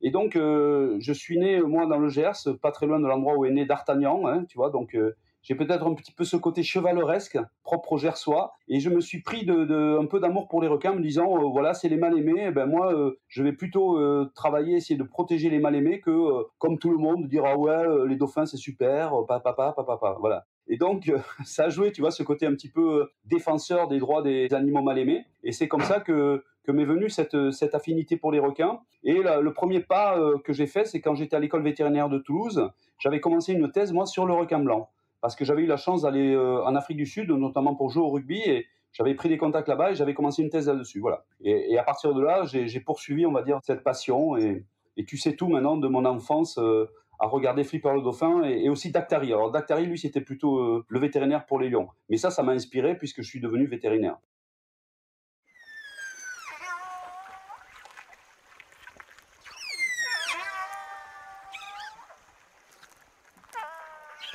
Et donc, je suis né, moi, dans le Gers, pas très loin de l'endroit où est né D'Artagnan, hein, tu vois, donc j'ai peut-être un petit peu ce côté chevaleresque, propre au gersois, et je me suis pris de, un peu d'amour pour les requins, me disant euh, voilà, c'est les mal aimés, eh ben moi, euh, je vais plutôt euh, travailler, essayer de protéger les mal aimés que, comme tout le monde, dire ah ouais, les dauphins c'est super, papa, papa, papa, voilà. Et donc, ça a joué, tu vois, ce côté un petit peu défenseur des droits des animaux mal aimés, et c'est comme ça que que m'est venue cette, cette affinité pour les requins. Et le premier pas que j'ai fait, c'est quand j'étais à l'école vétérinaire de Toulouse, j'avais commencé une thèse, moi, sur le requin blanc parce que j'avais eu la chance d'aller euh, en Afrique du Sud, notamment pour jouer au rugby, et j'avais pris des contacts là-bas et j'avais commencé une thèse là-dessus. Voilà. Et, à partir de là, j'ai poursuivi, on va dire, cette passion. Et, tu sais tout maintenant de mon enfance euh, à regarder Flipper le dauphin et, aussi Dactari. Alors Dactari, lui, c'était plutôt euh, le vétérinaire pour les lions. Mais ça, ça m'a inspiré puisque je suis devenu vétérinaire.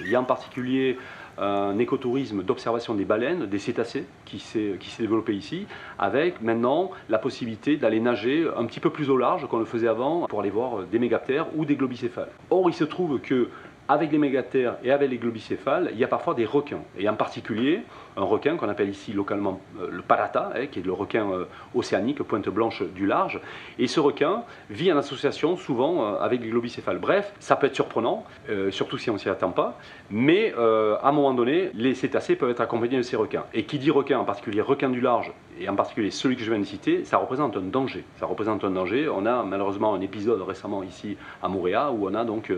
Il y a en particulier un écotourisme d'observation des baleines, des cétacés, qui s'est développé ici, avec maintenant la possibilité d'aller nager un petit peu plus au large qu'on le faisait avant pour aller voir des mégaptères ou des globicéphales. Or, il se trouve que avec les mégathères et avec les globicéphales, il y a parfois des requins. Et en particulier, un requin qu'on appelle ici localement euh, le parata, hein, qui est le requin euh, océanique, pointe blanche du large. Et ce requin vit en association souvent euh, avec les globicéphales. Bref, ça peut être surprenant, surtout si on ne s'y attend pas. Mais à un moment donné, les cétacés peuvent être accompagnés de ces requins. Et qui dit requin, en particulier requin du large, et en particulier celui que je viens de citer, ça représente un danger. Ça représente un danger. On a malheureusement un épisode récemment ici à Montréal où on a donc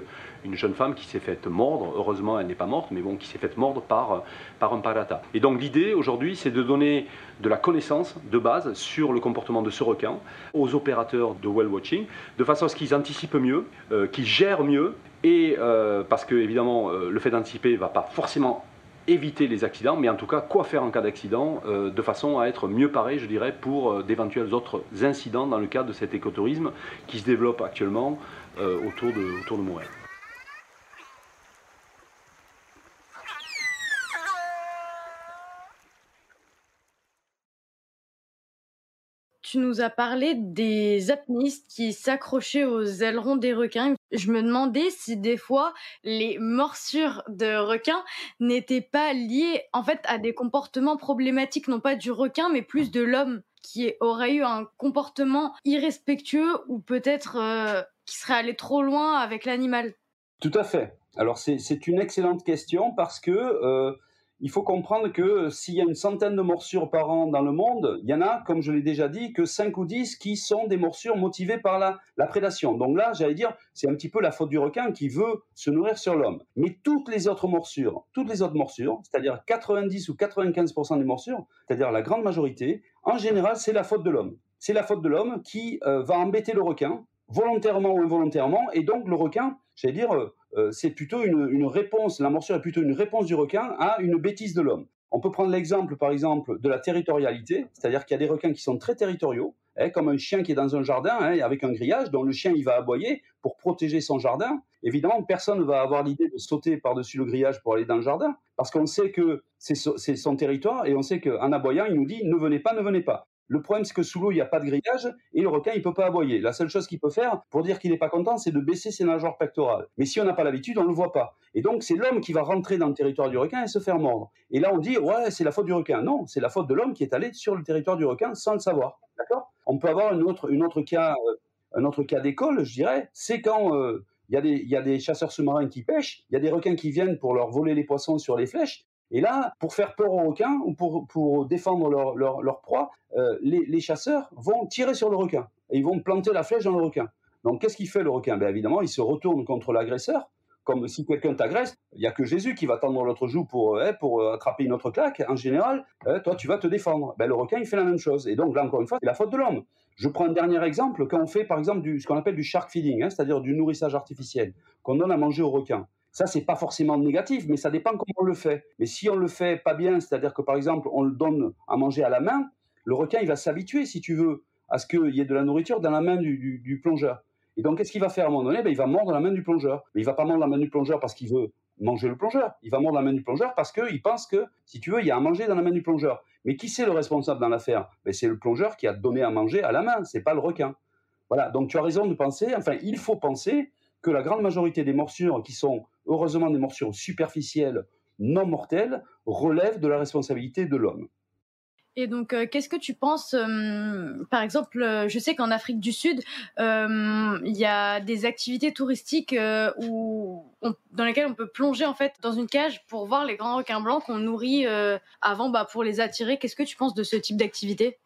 une jeune femme qui s'est faite mordre. Heureusement, elle n'est pas morte, mais bon, qui s'est faite mordre par, par un parata. Et donc l'idée aujourd'hui, c'est de donner de la connaissance de base sur le comportement de ce requin aux opérateurs de well watching, de façon à ce qu'ils anticipent mieux, euh, qu'ils gèrent mieux, et euh, parce que évidemment, euh, le fait d'anticiper ne va pas forcément éviter les accidents, mais en tout cas, quoi faire en cas d'accident, de façon à être mieux paré, je dirais, pour d'éventuels autres incidents dans le cadre de cet écotourisme qui se développe actuellement autour, de, autour de. Tu nous as parlé des apnistes qui s'accrochaient aux ailerons des requins. Je me demandais si des fois les morsures de requins n'étaient pas liées en fait à des comportements problématiques, non pas du requin, mais plus de l'homme qui aurait eu un comportement irrespectueux ou peut-être euh, qui serait allé trop loin avec l'animal. Tout à fait. Alors c'est une excellente question parce que euh, il faut comprendre que s'il y a une centaine de morsures par an dans le monde, il y en a, comme je l'ai déjà dit, que 5 ou 10 qui sont des morsures motivées par la, la prédation. Donc là, j'allais dire, c'est un petit peu la faute du requin qui veut se nourrir sur l'homme. Mais toutes les autres morsures, toutes les autres morsures, c'est-à-dire 90 ou 95% des morsures, c'est-à-dire la grande majorité, en général, c'est la faute de l'homme. C'est la faute de l'homme qui euh, va embêter le requin, volontairement ou involontairement, et donc le requin, j'allais dire, euh, c'est plutôt une, réponse, la morsure est plutôt une réponse du requin à une bêtise de l'homme. On peut prendre l'exemple, par exemple, de la territorialité, c'est-à-dire qu'il y a des requins qui sont très territoriaux, hein, comme un chien qui est dans un jardin hein, avec un grillage, dont le chien il va aboyer pour protéger son jardin. Évidemment, personne ne va avoir l'idée de sauter par-dessus le grillage pour aller dans le jardin, parce qu'on sait que c'est son territoire et on sait qu'en aboyant, il nous dit ne venez pas, ne venez pas. Le problème, c'est que sous l'eau, il n'y a pas de grillage et le requin, il ne peut pas aboyer. La seule chose qu'il peut faire pour dire qu'il n'est pas content, c'est de baisser ses nageoires pectorales. Mais si on n'a pas l'habitude, on ne le voit pas. Et donc, c'est l'homme qui va rentrer dans le territoire du requin et se faire mordre. Et là, on dit, ouais, c'est la faute du requin. Non, c'est la faute de l'homme qui est allé sur le territoire du requin sans le savoir. D'accord? On peut avoir une autre, autre cas, euh, un autre cas d'école, je dirais, c'est quand euh, il y, a des chasseurs sous-marins qui pêchent, il y a des requins qui viennent pour leur voler les poissons sur les flèches, et là, pour faire peur aux requins ou pour, défendre leur, leur, leur proie, euh, les, les, chasseurs vont tirer sur le requin et ils vont planter la flèche dans le requin. Donc qu'est-ce qu'il fait le requin? Ben, Évidemment, il se retourne contre l'agresseur, comme si quelqu'un t'agresse, il n'y a que Jésus qui va tendre l'autre joue pour, euh, pour euh, attraper une autre claque. En général, toi, tu vas te défendre. Ben, le requin, il fait la même chose. Et donc là, encore une fois, c'est la faute de l'homme. Je prends un dernier exemple, quand on fait par exemple du, ce qu'on appelle du shark feeding, hein, c'est-à-dire du nourrissage artificiel, qu'on donne à manger au requin. Ça, c'est pas forcément négatif, mais ça dépend comment on le fait. Mais si on le fait pas bien, c'est-à-dire que par exemple, on le donne à manger à la main, le requin, il va s'habituer, si tu veux, à ce qu'il y ait de la nourriture dans la main du, plongeur. Et donc, qu'est-ce qu'il va faire à un moment donné? Ben, Il va mordre la main du plongeur. Mais il va pas mordre la main du plongeur parce qu'il veut manger le plongeur. Il va mordre la main du plongeur parce qu'il pense que, si tu veux, il y a à manger dans la main du plongeur. Mais qui c'est le responsable dans l'affaire? Ben, C'est le plongeur qui a donné à manger à la main, c'est pas le requin. Voilà, donc tu as raison de penser, enfin, il faut penser que la grande majorité des morsures qui sont heureusement des morsures superficielles non mortelles relèvent de la responsabilité de l'homme. Et donc, euh, qu'est-ce que tu penses euh, Par exemple, euh, je sais qu'en Afrique du Sud, il y a des activités touristiques où dans lesquelles on peut plonger en fait dans une cage pour voir les grands requins blancs qu'on nourrit avant bah, pour les attirer. Qu'est-ce que tu penses de ce type d'activité?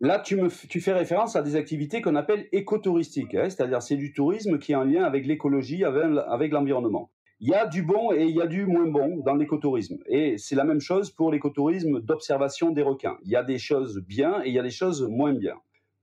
Là, tu, me, tu fais référence à des activités qu'on appelle écotouristiques, hein, c'est-à-dire c'est du tourisme qui est en lien avec l'écologie, avec, l'environnement. Il y a du bon et il y a du moins bon dans l'écotourisme. Et c'est la même chose pour l'écotourisme d'observation des requins. Il y a des choses bien et il y a des choses moins bien.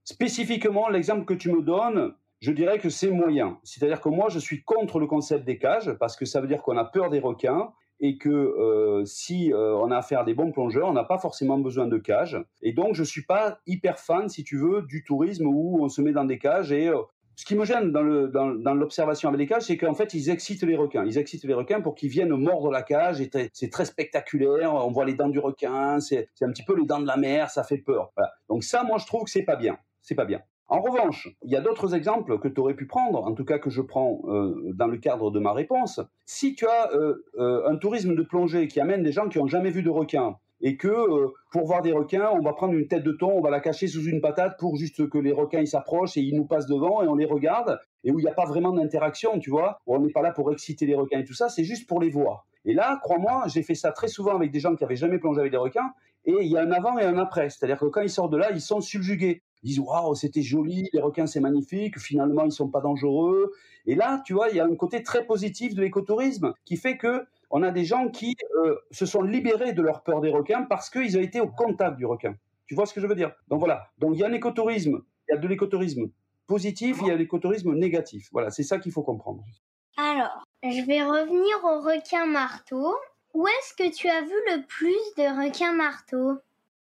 Spécifiquement, l'exemple que tu me donnes, je dirais que c'est moyen. C'est-à-dire que moi, je suis contre le concept des cages parce que ça veut dire qu'on a peur des requins et que euh, si euh, on a affaire à des bons plongeurs, on n'a pas forcément besoin de cages. Et donc, je suis pas hyper fan, si tu veux, du tourisme où on se met dans des cages. Et euh, ce qui me gêne dans, l'observation avec les cages, c'est qu'en fait, ils excitent les requins. Ils excitent les requins pour qu'ils viennent mordre la cage. C'est très spectaculaire. On voit les dents du requin. C'est un petit peu les dents de la mer. Ça fait peur. Donc ça, moi, je trouve que c'est pas bien. C'est pas bien. En revanche, il y a d'autres exemples que tu aurais pu prendre, en tout cas que je prends euh, dans le cadre de ma réponse. Si tu as euh, euh, un tourisme de plongée qui amène des gens qui n'ont jamais vu de requin, et que pour voir des requins, on va prendre une tête de thon, on va la cacher sous une patate pour juste que les requins ils s'approchent et ils nous passent devant et on les regarde, et où il n'y a pas vraiment d'interaction, tu vois, on n'est pas là pour exciter les requins et tout ça, c'est juste pour les voir. Et là, crois-moi, j'ai fait ça très souvent avec des gens qui avaient jamais plongé avec des requins, et il y a un avant et un après. C'est-à-dire que quand ils sortent de là, ils sont subjugués. Ils disent waouh, c'était joli, les requins c'est magnifique, finalement ils sont pas dangereux. Et là, tu vois, il y a un côté très positif de l'écotourisme qui fait que on a des gens qui euh, se sont libérés de leur peur des requins parce qu'ils ont été au contact du requin. Tu vois ce que je veux dire? Donc voilà. Donc il y a un écotourisme, il y a de l'écotourisme positif, il y a l'écotourisme négatif. Voilà, c'est ça qu'il faut comprendre. Alors, je vais revenir au requin marteau. Où est-ce que tu as vu le plus de requins marteaux?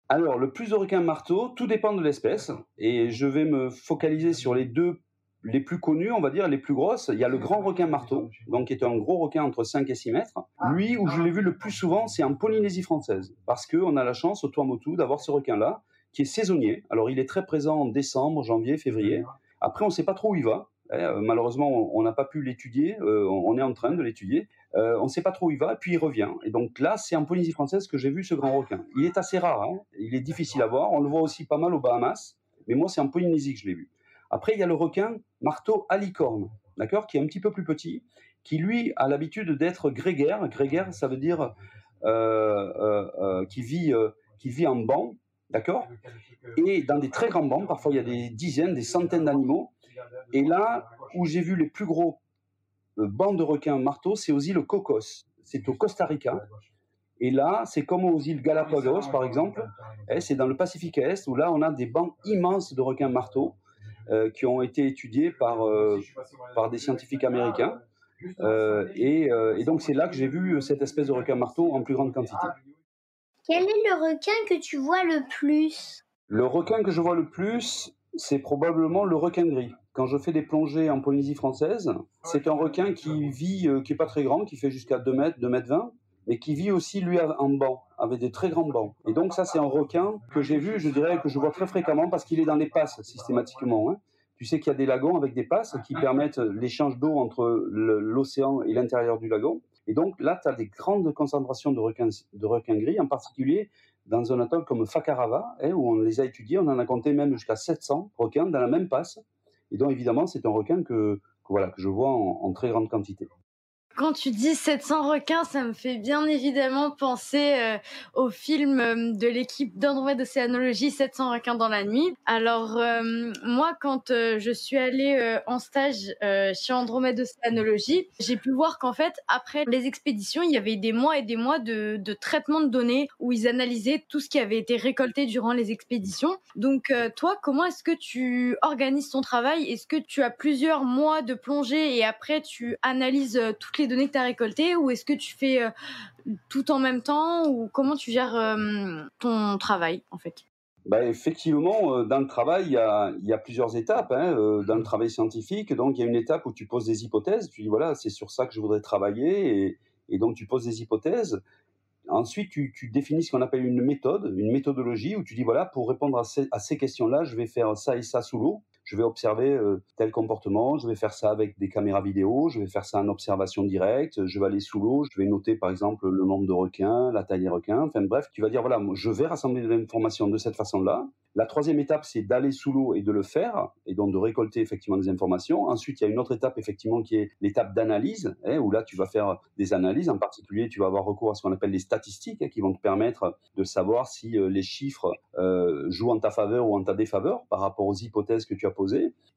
Alors, le plus de requins marteaux, tout dépend de l'espèce. Et je vais me focaliser sur les deux les plus connus, on va dire, les plus grosses. Il y a le grand requin marteau, donc qui est un gros requin entre 5 et 6 mètres. Lui, où je l'ai vu le plus souvent, c'est en Polynésie française. Parce qu'on a la chance au Tuamotu d'avoir ce requin-là, qui est saisonnier. Alors, il est très présent en décembre, janvier, février. Après, on ne sait pas trop où il va. Eh, euh, malheureusement, on n'a pas pu l'étudier. Euh, on est en train de l'étudier. Euh, on ne sait pas trop où il va, et puis il revient. Et donc là, c'est en Polynésie française que j'ai vu ce grand requin. Il est assez rare, hein. il est difficile à voir. On le voit aussi pas mal aux Bahamas, mais moi, c'est en Polynésie que je l'ai vu. Après, il y a le requin marteau à licorne, d'accord, qui est un petit peu plus petit, qui lui a l'habitude d'être grégaire. Grégaire, ça veut dire qui vit qui vit en banc, d'accord, et dans des très grands bancs. Parfois, il y a des dizaines, des centaines d'animaux. Et là où j'ai vu les plus gros euh, bancs de requins marteaux, c'est aux îles Cocos. C'est au Costa Rica. Et là, c'est comme aux îles Galapagos, par exemple. Eh, c'est dans le Pacifique Est, où là, on a des bancs immenses de requins marteaux euh, qui ont été étudiés par, euh, par des scientifiques américains. et, et, donc, c'est là que j'ai vu cette espèce de requin marteau en plus grande quantité. Quel est le requin que tu vois le plus? Le requin que je vois le plus, c'est probablement le requin gris quand je fais des plongées en Polynésie française, c'est un requin qui vit, euh, qui est pas très grand, qui fait jusqu'à 2 mètres, 2 mètres 20, mais qui vit aussi lui en banc, avec des très grands bancs. Et donc ça, c'est un requin que j'ai vu, je dirais que je vois très fréquemment parce qu'il est dans les passes systématiquement. Hein. Tu sais qu'il y a des lagons avec des passes qui permettent l'échange d'eau entre l'océan et l'intérieur du lagon. Et donc là, tu as des grandes concentrations de requins, de requins gris, en particulier dans un atoll comme Fakarava, hein, où on les a étudiés, on en a compté même jusqu'à 700 requins dans la même passe. Et donc, évidemment, c'est un requin que, voilà, que je vois en très grande quantité. Quand tu dis 700 requins, ça me fait bien évidemment penser euh, au film euh, de l'équipe d'Andromède Océanologie 700 requins dans la nuit. Alors euh, moi, quand je suis allée en stage chez Andromède Océanologie, j'ai pu voir qu'en fait, après les expéditions, il y avait des mois et des mois de traitement de données où ils analysaient tout ce qui avait été récolté durant les expéditions. Donc toi, comment est-ce que tu organises ton travail? Est-ce que tu as plusieurs mois de plongée et après tu analyses toutes les données que tu as récoltées ou est-ce que tu fais euh, tout en même temps ou comment tu gères euh, ton travail en fait? Bah, effectivement, euh, dans le travail, il y a, plusieurs étapes. Hein, dans le travail scientifique, donc il y a une étape où tu poses des hypothèses. Tu dis voilà, c'est sur ça que je voudrais travailler, et, donc tu poses des hypothèses. Ensuite, tu, définis ce qu'on appelle une méthode, une méthodologie, où tu dis voilà, pour répondre à ces, à ces questions-là, je vais faire ça et ça sous l'eau je vais observer euh, tel comportement, je vais faire ça avec des caméras vidéo, je vais faire ça en observation directe, je vais aller sous l'eau, je vais noter par exemple le nombre de requins, la taille des requins, enfin bref, tu vas dire voilà, je vais rassembler de l'information de cette façon-là. La troisième étape, c'est d'aller sous l'eau et de le faire, et donc de récolter effectivement des informations. Ensuite, il y a une autre étape effectivement qui est l'étape d'analyse, hein, où là tu vas faire des analyses, en particulier tu vas avoir recours à ce qu'on appelle les statistiques, hein, qui vont te permettre de savoir si euh, les chiffres euh, jouent en ta faveur ou en ta défaveur par rapport aux hypothèses que tu as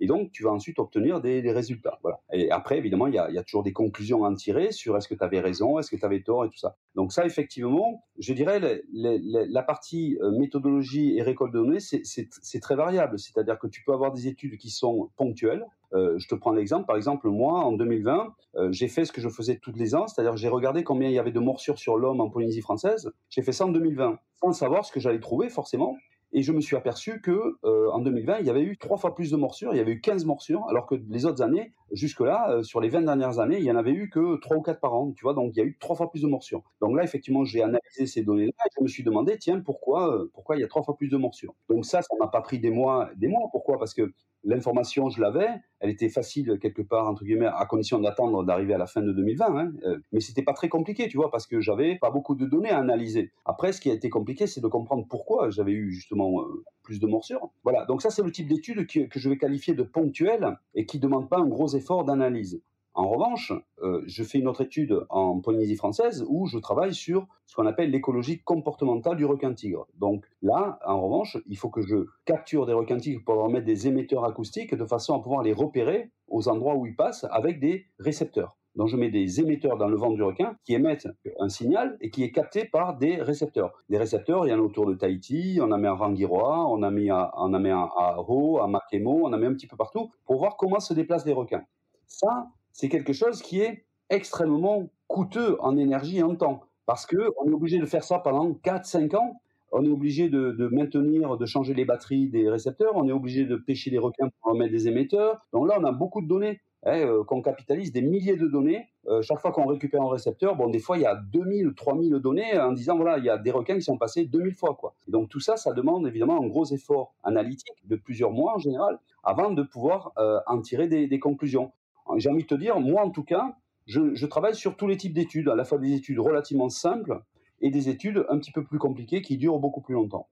et donc, tu vas ensuite obtenir des, résultats. Et après, évidemment, il y a, toujours des conclusions à en tirer sur est-ce que tu avais raison, est-ce que tu avais tort et tout ça. Donc ça, effectivement, je dirais, la partie euh, méthodologie et récolte de données, c'est très variable. C'est-à-dire que tu peux avoir des études qui sont ponctuelles, euh, je te prends l'exemple. Par exemple, moi, en 2020, euh, j'ai fait ce que je faisais toutes les ans, c'est-à-dire j'ai regardé combien il y avait de morsures sur l'homme en Polynésie française. J'ai fait ça en 2020, sans savoir ce que j'allais trouver forcément. Et je me suis aperçu que euh, en 2020, il y avait eu trois fois plus de morsures. Il y avait eu 15 morsures, alors que les autres années, jusque-là, euh, sur les 20 dernières années, il y en avait eu que trois ou quatre par an. Tu vois, donc il y a eu trois fois plus de morsures. Donc là, effectivement, j'ai analysé ces données-là et je me suis demandé, tiens, pourquoi, euh, pourquoi il y a trois fois plus de morsures? Donc ça, ça m'a pas pris des mois, des mois. Pourquoi? Parce que l'information, je l'avais, elle était facile quelque part entre guillemets, à condition d'attendre d'arriver à la fin de 2020. Hein, euh, mais c'était pas très compliqué, tu vois, parce que j'avais pas beaucoup de données à analyser. Après, ce qui a été compliqué, c'est de comprendre pourquoi j'avais eu justement euh, plus de morsures. Voilà. Donc ça, c'est le type d'étude que je vais qualifier de ponctuelle et qui demande pas un gros effort d'analyse. En revanche, euh, je fais une autre étude en Polynésie française où je travaille sur ce qu'on appelle l'écologie comportementale du requin-tigre. Donc là, en revanche, il faut que je capture des requins-tigres pour leur mettre des émetteurs acoustiques de façon à pouvoir les repérer aux endroits où ils passent avec des récepteurs. Donc je mets des émetteurs dans le ventre du requin qui émettent un signal et qui est capté par des récepteurs. Des récepteurs, il y en a autour de Tahiti, on a mis à Rangiroa, on a mis à, on a mis à Ho, à Makemo, on a mis un petit peu partout pour voir comment se déplacent les requins. Ça, c'est quelque chose qui est extrêmement coûteux en énergie et en temps. Parce qu'on est obligé de faire ça pendant 4-5 ans. On est obligé de, maintenir, de changer les batteries des récepteurs. On est obligé de pêcher les requins pour mettre des émetteurs. Donc là, on a beaucoup de données. Hein, euh, qu'on capitalise des milliers de données. Euh, chaque fois qu'on récupère un récepteur, bon, des fois, il y a 2000, 3000 données en disant, voilà, il y a des requins qui sont passés 2000 fois. Quoi. donc tout ça, ça demande évidemment un gros effort analytique de plusieurs mois en général avant de pouvoir euh, en tirer des conclusions j'ai envie de te dire, moi en tout cas, je, travaille sur tous les types d'études, à la fois des études relativement simples et des études un petit peu plus compliquées qui durent beaucoup plus longtemps.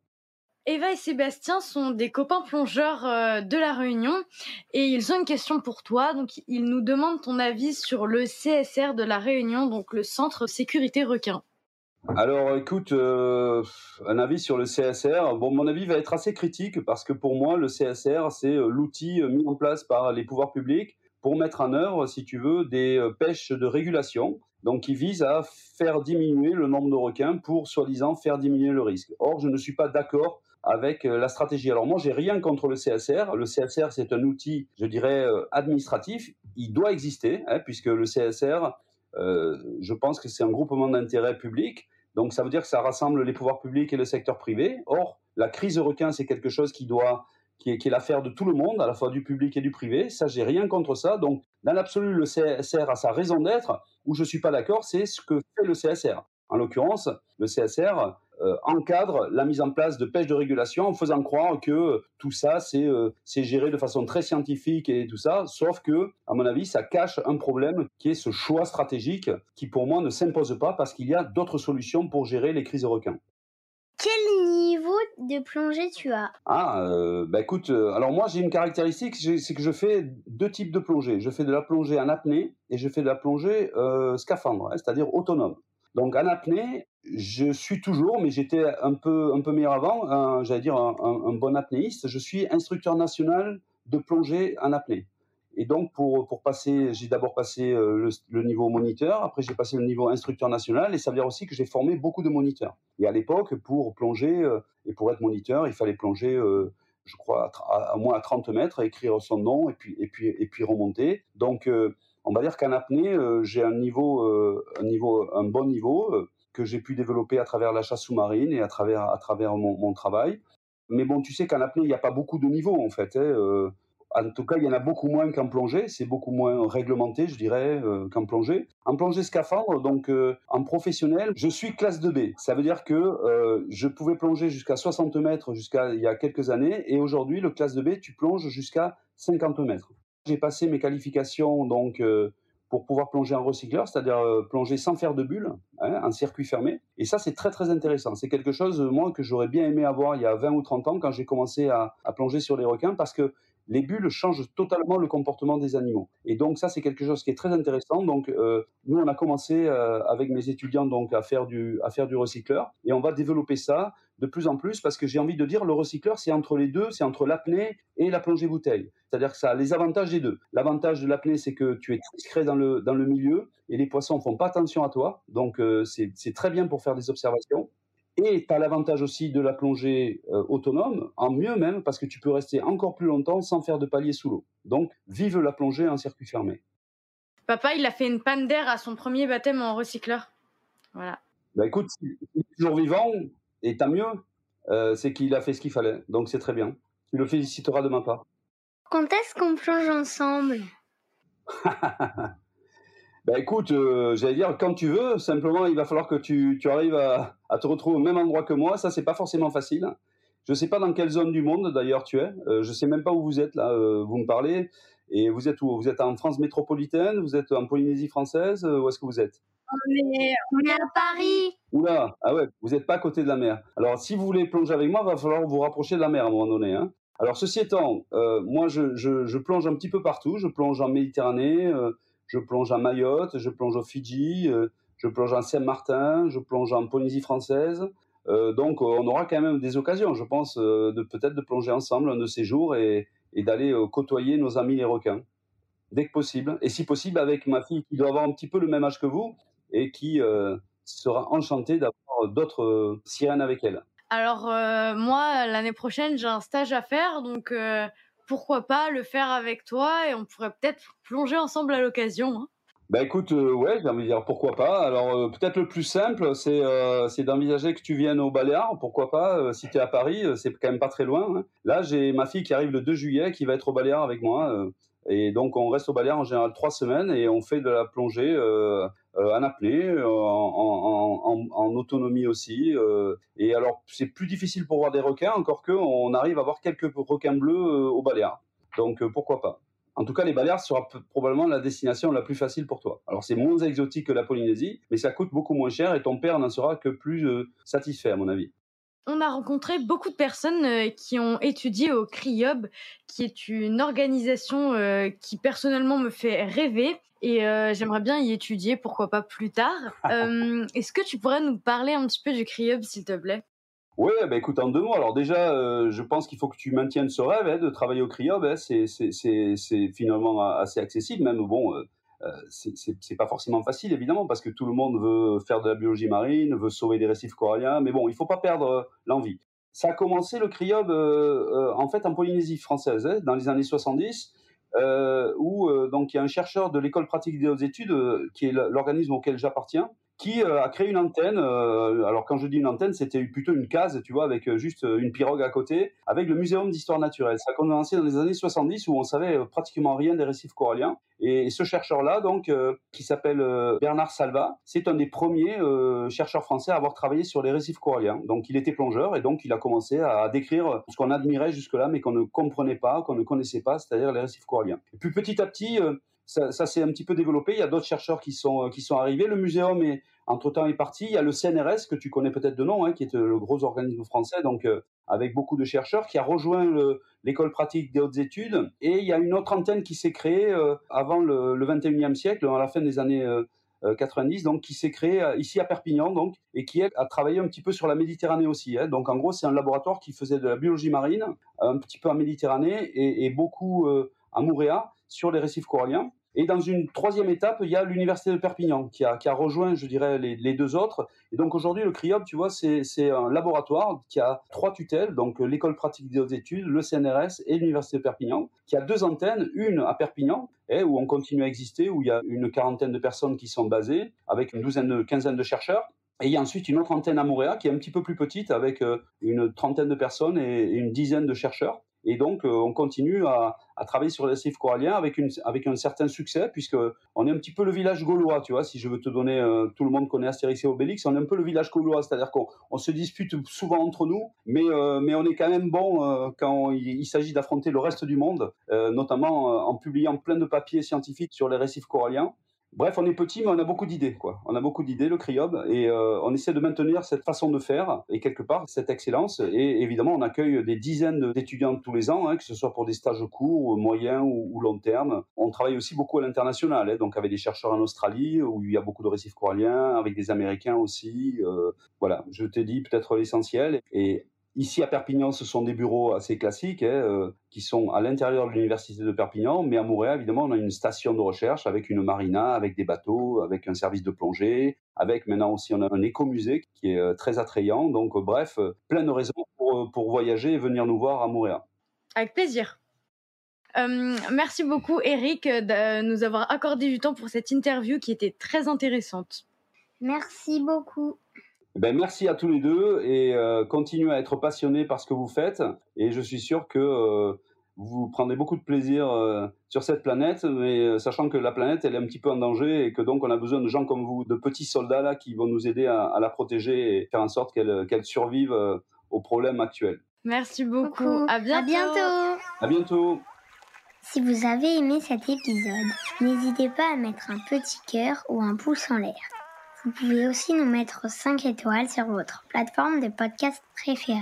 Eva et Sébastien sont des copains plongeurs euh, de la Réunion et ils ont une question pour toi. Donc, ils nous demandent ton avis sur le CSR de la Réunion, donc le Centre Sécurité Requin. Alors, écoute, euh, un avis sur le CSR. Bon, mon avis va être assez critique parce que pour moi, le CSR, c'est euh, l'outil mis en place par les pouvoirs publics pour mettre en œuvre, si tu veux, des pêches de régulation, donc qui visent à faire diminuer le nombre de requins pour, soi-disant, faire diminuer le risque. Or, je ne suis pas d'accord avec euh, la stratégie. Alors moi, j'ai rien contre le CSR. Le CSR, c'est un outil, je dirais, euh, administratif. Il doit exister, hein, puisque le CSR, je pense que c'est un groupement d'intérêt public. Donc ça veut dire que ça rassemble les pouvoirs publics et le secteur privé. Or, la crise requin, c'est quelque chose qui doit qui est, l'affaire de tout le monde, à la fois du public et du privé. Ça, j'ai rien contre ça. Donc, dans l'absolu, le CSR a sa raison d'être. Où je suis pas d'accord, c'est ce que fait le CSR. En l'occurrence, le CSR euh, encadre la mise en place de pêche de régulation en faisant croire que tout ça, euh, c'est géré de façon très scientifique et tout ça. Sauf que, à mon avis, ça cache un problème qui est ce choix stratégique qui, pour moi, ne s'impose pas parce qu'il y a d'autres solutions pour gérer les crises de requins. Quel niveau de plongée tu as? Ah, euh, bah écoute, euh, alors moi j'ai une caractéristique, c'est que je fais deux types de plongée. Je fais de la plongée en apnée et je fais de la plongée euh, scaphandre, hein, c'est-à-dire autonome. Donc en apnée, je suis toujours, mais j'étais un peu, un peu meilleur avant, j'allais dire un, bon apnéiste. Je suis instructeur national de plongée en apnée. Et donc, pour, pour passer, j'ai d'abord passé euh, le, niveau moniteur, après j'ai passé le niveau instructeur national, et ça veut dire aussi que j'ai formé beaucoup de moniteurs. Et à l'époque, pour plonger euh, et pour être moniteur, il fallait plonger, euh, je crois, à, moins à 30 mètres, écrire son nom et puis, et puis, et puis remonter. Donc, on va dire qu'en apnée, j'ai un niveau, un niveau, un bon niveau que j'ai pu développer à travers la chasse sous-marine et à travers, mon, travail. Mais bon, tu sais qu'en apnée, il n'y a pas beaucoup de niveaux en fait. Hein, en tout cas, il y en a beaucoup moins qu'en plongée. C'est beaucoup moins réglementé, je dirais, euh, qu'en plongée. En plongée scaphandre, donc euh, en professionnel, je suis classe 2B. Ça veut dire que euh, je pouvais plonger jusqu'à 60 mètres jusqu'à il y a quelques années. Et aujourd'hui, le classe 2B, tu plonges jusqu'à 50 mètres. J'ai passé mes qualifications donc pour pouvoir plonger en recycleur, c'est-à-dire plonger sans faire de bulles, hein, en circuit fermé. Et ça, c'est très très intéressant. C'est quelque chose, moi, que j'aurais bien aimé avoir il y a 20 ou 30 ans quand j'ai commencé à, plonger sur les requins, parce que les bulles changent totalement le comportement des animaux. Et donc ça, c'est quelque chose qui est très intéressant. Donc euh, nous, on a commencé euh, avec mes étudiants donc à faire du à faire du recycleur, et on va développer ça de plus en plus parce que j'ai envie de dire le recycleur, c'est entre les deux, c'est entre l'apnée et la plongée bouteille. C'est-à-dire que ça a les avantages des deux. L'avantage de l'apnée, c'est que tu es discret dans le dans le milieu et les poissons font pas attention à toi, donc euh, c'est très bien pour faire des observations. Et tu as l'avantage aussi de la plongée euh, autonome, en mieux même, parce que tu peux rester encore plus longtemps sans faire de palier sous l'eau. Donc, vive la plongée en circuit fermé. Papa, il a fait une panne d'air à son premier baptême en recycleur. Voilà. Bah écoute, il est toujours vivant, et tant mieux, euh, c'est qu'il a fait ce qu'il fallait. Donc c'est très bien. Tu le féliciteras de ma part. Quand est-ce qu'on plonge ensemble? Ben écoute, euh, j'allais dire quand tu veux. Simplement, il va falloir que tu, tu arrives à, à, te retrouver au même endroit que moi. Ça, c'est pas forcément facile. Je ne sais pas dans quelle zone du monde d'ailleurs tu es. je ne sais même pas où vous êtes là. vous me parlez. Et vous êtes où? Vous êtes en France métropolitaine Vous êtes en Polynésie française Où est-ce que vous êtes? On est, on est, à Paris. Oula, ah ouais, vous n'êtes pas à côté de la mer. Alors, si vous voulez plonger avec moi, va falloir vous rapprocher de la mer à un moment donné. Hein. Alors, ceci étant, euh, moi, je, plonge un petit peu partout. Je plonge en Méditerranée, euh, je plonge à Mayotte, je plonge au Fidji, euh, je plonge en Saint-Martin, je plonge en Polynésie française. donc, on aura quand même des occasions, je pense, de peut-être de plonger ensemble un de ces jours et, d'aller côtoyer nos amis les requins dès que possible. Et si possible, avec ma fille qui doit avoir un petit peu le même âge que vous, et qui sera enchanté d'avoir d'autres euh, sirènes avec elle. Alors euh, moi, l'année prochaine, j'ai un stage à faire, donc pourquoi pas le faire avec toi et on pourrait peut-être plonger ensemble à l'occasion. Hein. Bah écoute, ouais, j'ai envie de dire pourquoi pas. Alors peut-être le plus simple, c'est c'est d'envisager que tu viennes au Baléares, pourquoi pas. si tu es à Paris, c'est quand même pas très loin. Hein. Là, j'ai ma fille qui arrive le 2 juillet, qui va être au Baléares avec moi. Et donc on reste au Baléares en général trois semaines et on fait de la plongée euh, en apnée, euh, en, autonomie aussi. Euh, et alors, c'est plus difficile pour voir des requins, encore que on arrive à voir quelques requins bleus au Baléares. Donc, pourquoi pas en tout cas, les Baléares sera probablement la destination la plus facile pour toi. Alors, c'est moins exotique que la Polynésie, mais ça coûte beaucoup moins cher et ton père n'en sera que plus satisfait, à mon avis on a rencontré beaucoup de personnes qui ont étudié au CRIOB, qui est une organisation qui personnellement me fait rêver et j'aimerais bien y étudier, pourquoi pas plus tard. Est-ce que tu pourrais nous parler un petit peu du CRIOB, s'il te plaît? Oui, bah écoute, en deux mots. Alors déjà, je pense qu'il faut que tu maintiennes ce rêve hein, de travailler au CRIOB. Hein. c'est finalement assez accessible, même bon. Euh, c'est pas forcément facile évidemment parce que tout le monde veut faire de la biologie marine, veut sauver des récifs coralliens, mais bon, il faut pas perdre l'envie. Ça a commencé le CRIOB en fait en Polynésie française hein, dans les années 70 euh, où euh, donc il y a un chercheur de l'école pratique des hautes études, euh, qui est l'organisme auquel j'appartiens, qui euh, a créé une antenne. Euh, alors quand je dis une antenne, c'était plutôt une case, tu vois, avec euh, juste une pirogue à côté, avec le Muséum d'histoire naturelle. Ça a commencé dans les années 70 où on savait pratiquement rien des récifs coralliens. Et ce chercheur-là, donc, qui s'appelle Bernard Salva, c'est un des premiers chercheurs français à avoir travaillé sur les récifs coralliens. Donc il était plongeur et donc il a commencé à décrire ce qu'on admirait jusque-là, mais qu'on ne comprenait pas, qu'on ne connaissait pas, c'est-à-dire les récifs coralliens. Et puis petit à petit, ça, ça s'est un petit peu développé. Il y a d'autres chercheurs qui sont, euh, qui sont arrivés. Le muséum est, entre-temps est parti. Il y a le CNRS, que tu connais peut-être de nom, hein, qui est euh, le gros organisme français, donc euh, avec beaucoup de chercheurs, qui a rejoint l'école pratique des hautes études. Et il y a une autre antenne qui s'est créée avant le, le 21e siècle, à la fin des années 90, donc qui s'est créée ici à Perpignan, donc, et qui a travaillé un petit peu sur la Méditerranée aussi. Hein. Donc en gros, c'est un laboratoire qui faisait de la biologie marine, un petit peu en Méditerranée et, et beaucoup à Mouréa sur les récifs coralliens. Et dans une troisième étape, il y a l'université de Perpignan qui a, qui a rejoint, je dirais, les, deux autres. Et donc aujourd'hui, le CRIOB, tu vois, c'est un laboratoire qui a trois tutelles, donc l'école pratique des hautes études, le CNRS et l'université de Perpignan, qui a deux antennes, une à Perpignan, où on continue à exister, où il y a une quarantaine de personnes qui sont basées, avec une douzaine, de, quinzaine de chercheurs. Et il y a ensuite une autre antenne à Montréal qui est un petit peu plus petite, avec euh, une trentaine de personnes et une dizaine de chercheurs. Et donc, euh, on continue à, travailler sur les récifs coralliens avec, une, avec un certain succès, puisque on est un petit peu le village gaulois, tu vois. Si je veux te donner, euh, tout le monde connaît Astérix et Obélix, on est un peu le village gaulois, c'est-à-dire qu'on se dispute souvent entre nous, mais, euh, mais on est quand même bon quand il, s'agit d'affronter le reste du monde, notamment en publiant plein de papiers scientifiques sur les récifs coralliens. Bref, on est petit, mais on a beaucoup d'idées, quoi. On a beaucoup d'idées, le CRIOB, et euh, on essaie de maintenir cette façon de faire, et quelque part, cette excellence. Et évidemment, on accueille des dizaines d'étudiants tous les ans, hein, que ce soit pour des stages courts, moyens ou, long terme. On travaille aussi beaucoup à l'international, hein, donc avec des chercheurs en Australie, où il y a beaucoup de récifs coralliens, avec des Américains aussi. Euh, voilà, je t'ai dit peut-être l'essentiel. Ici à Perpignan, ce sont des bureaux assez classiques hein, euh, qui sont à l'intérieur de l'université de Perpignan, mais à Montréal, évidemment, on a une station de recherche avec une marina, avec des bateaux, avec un service de plongée, avec maintenant aussi on a un écomusée qui est euh, très attrayant. Donc euh, bref, plein de raisons pour, pour, voyager et venir nous voir à Montréal. Avec plaisir. merci beaucoup Eric de nous avoir accordé du temps pour cette interview qui était très intéressante. Merci beaucoup. Ben, merci à tous les deux et euh, continuez à être passionnés par ce que vous faites. Et je suis sûr que euh, vous prendrez beaucoup de plaisir euh, sur cette planète, mais sachant que la planète, elle est un petit peu en danger et que donc on a besoin de gens comme vous, de petits soldats là, qui vont nous aider à, la protéger et faire en sorte qu'elle survive aux problèmes actuels. Merci beaucoup. Coucou. À bientôt. À bientôt. À bientôt. Si vous avez aimé cet épisode, n'hésitez pas à mettre un petit cœur ou un pouce en l'air. Vous pouvez aussi nous mettre 5 étoiles sur votre plateforme de podcast préférée.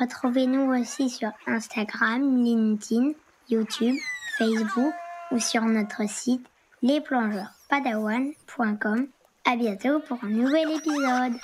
Retrouvez-nous aussi sur Instagram, LinkedIn, YouTube, Facebook ou sur notre site lesplongeurspadawan.com. À bientôt pour un nouvel épisode.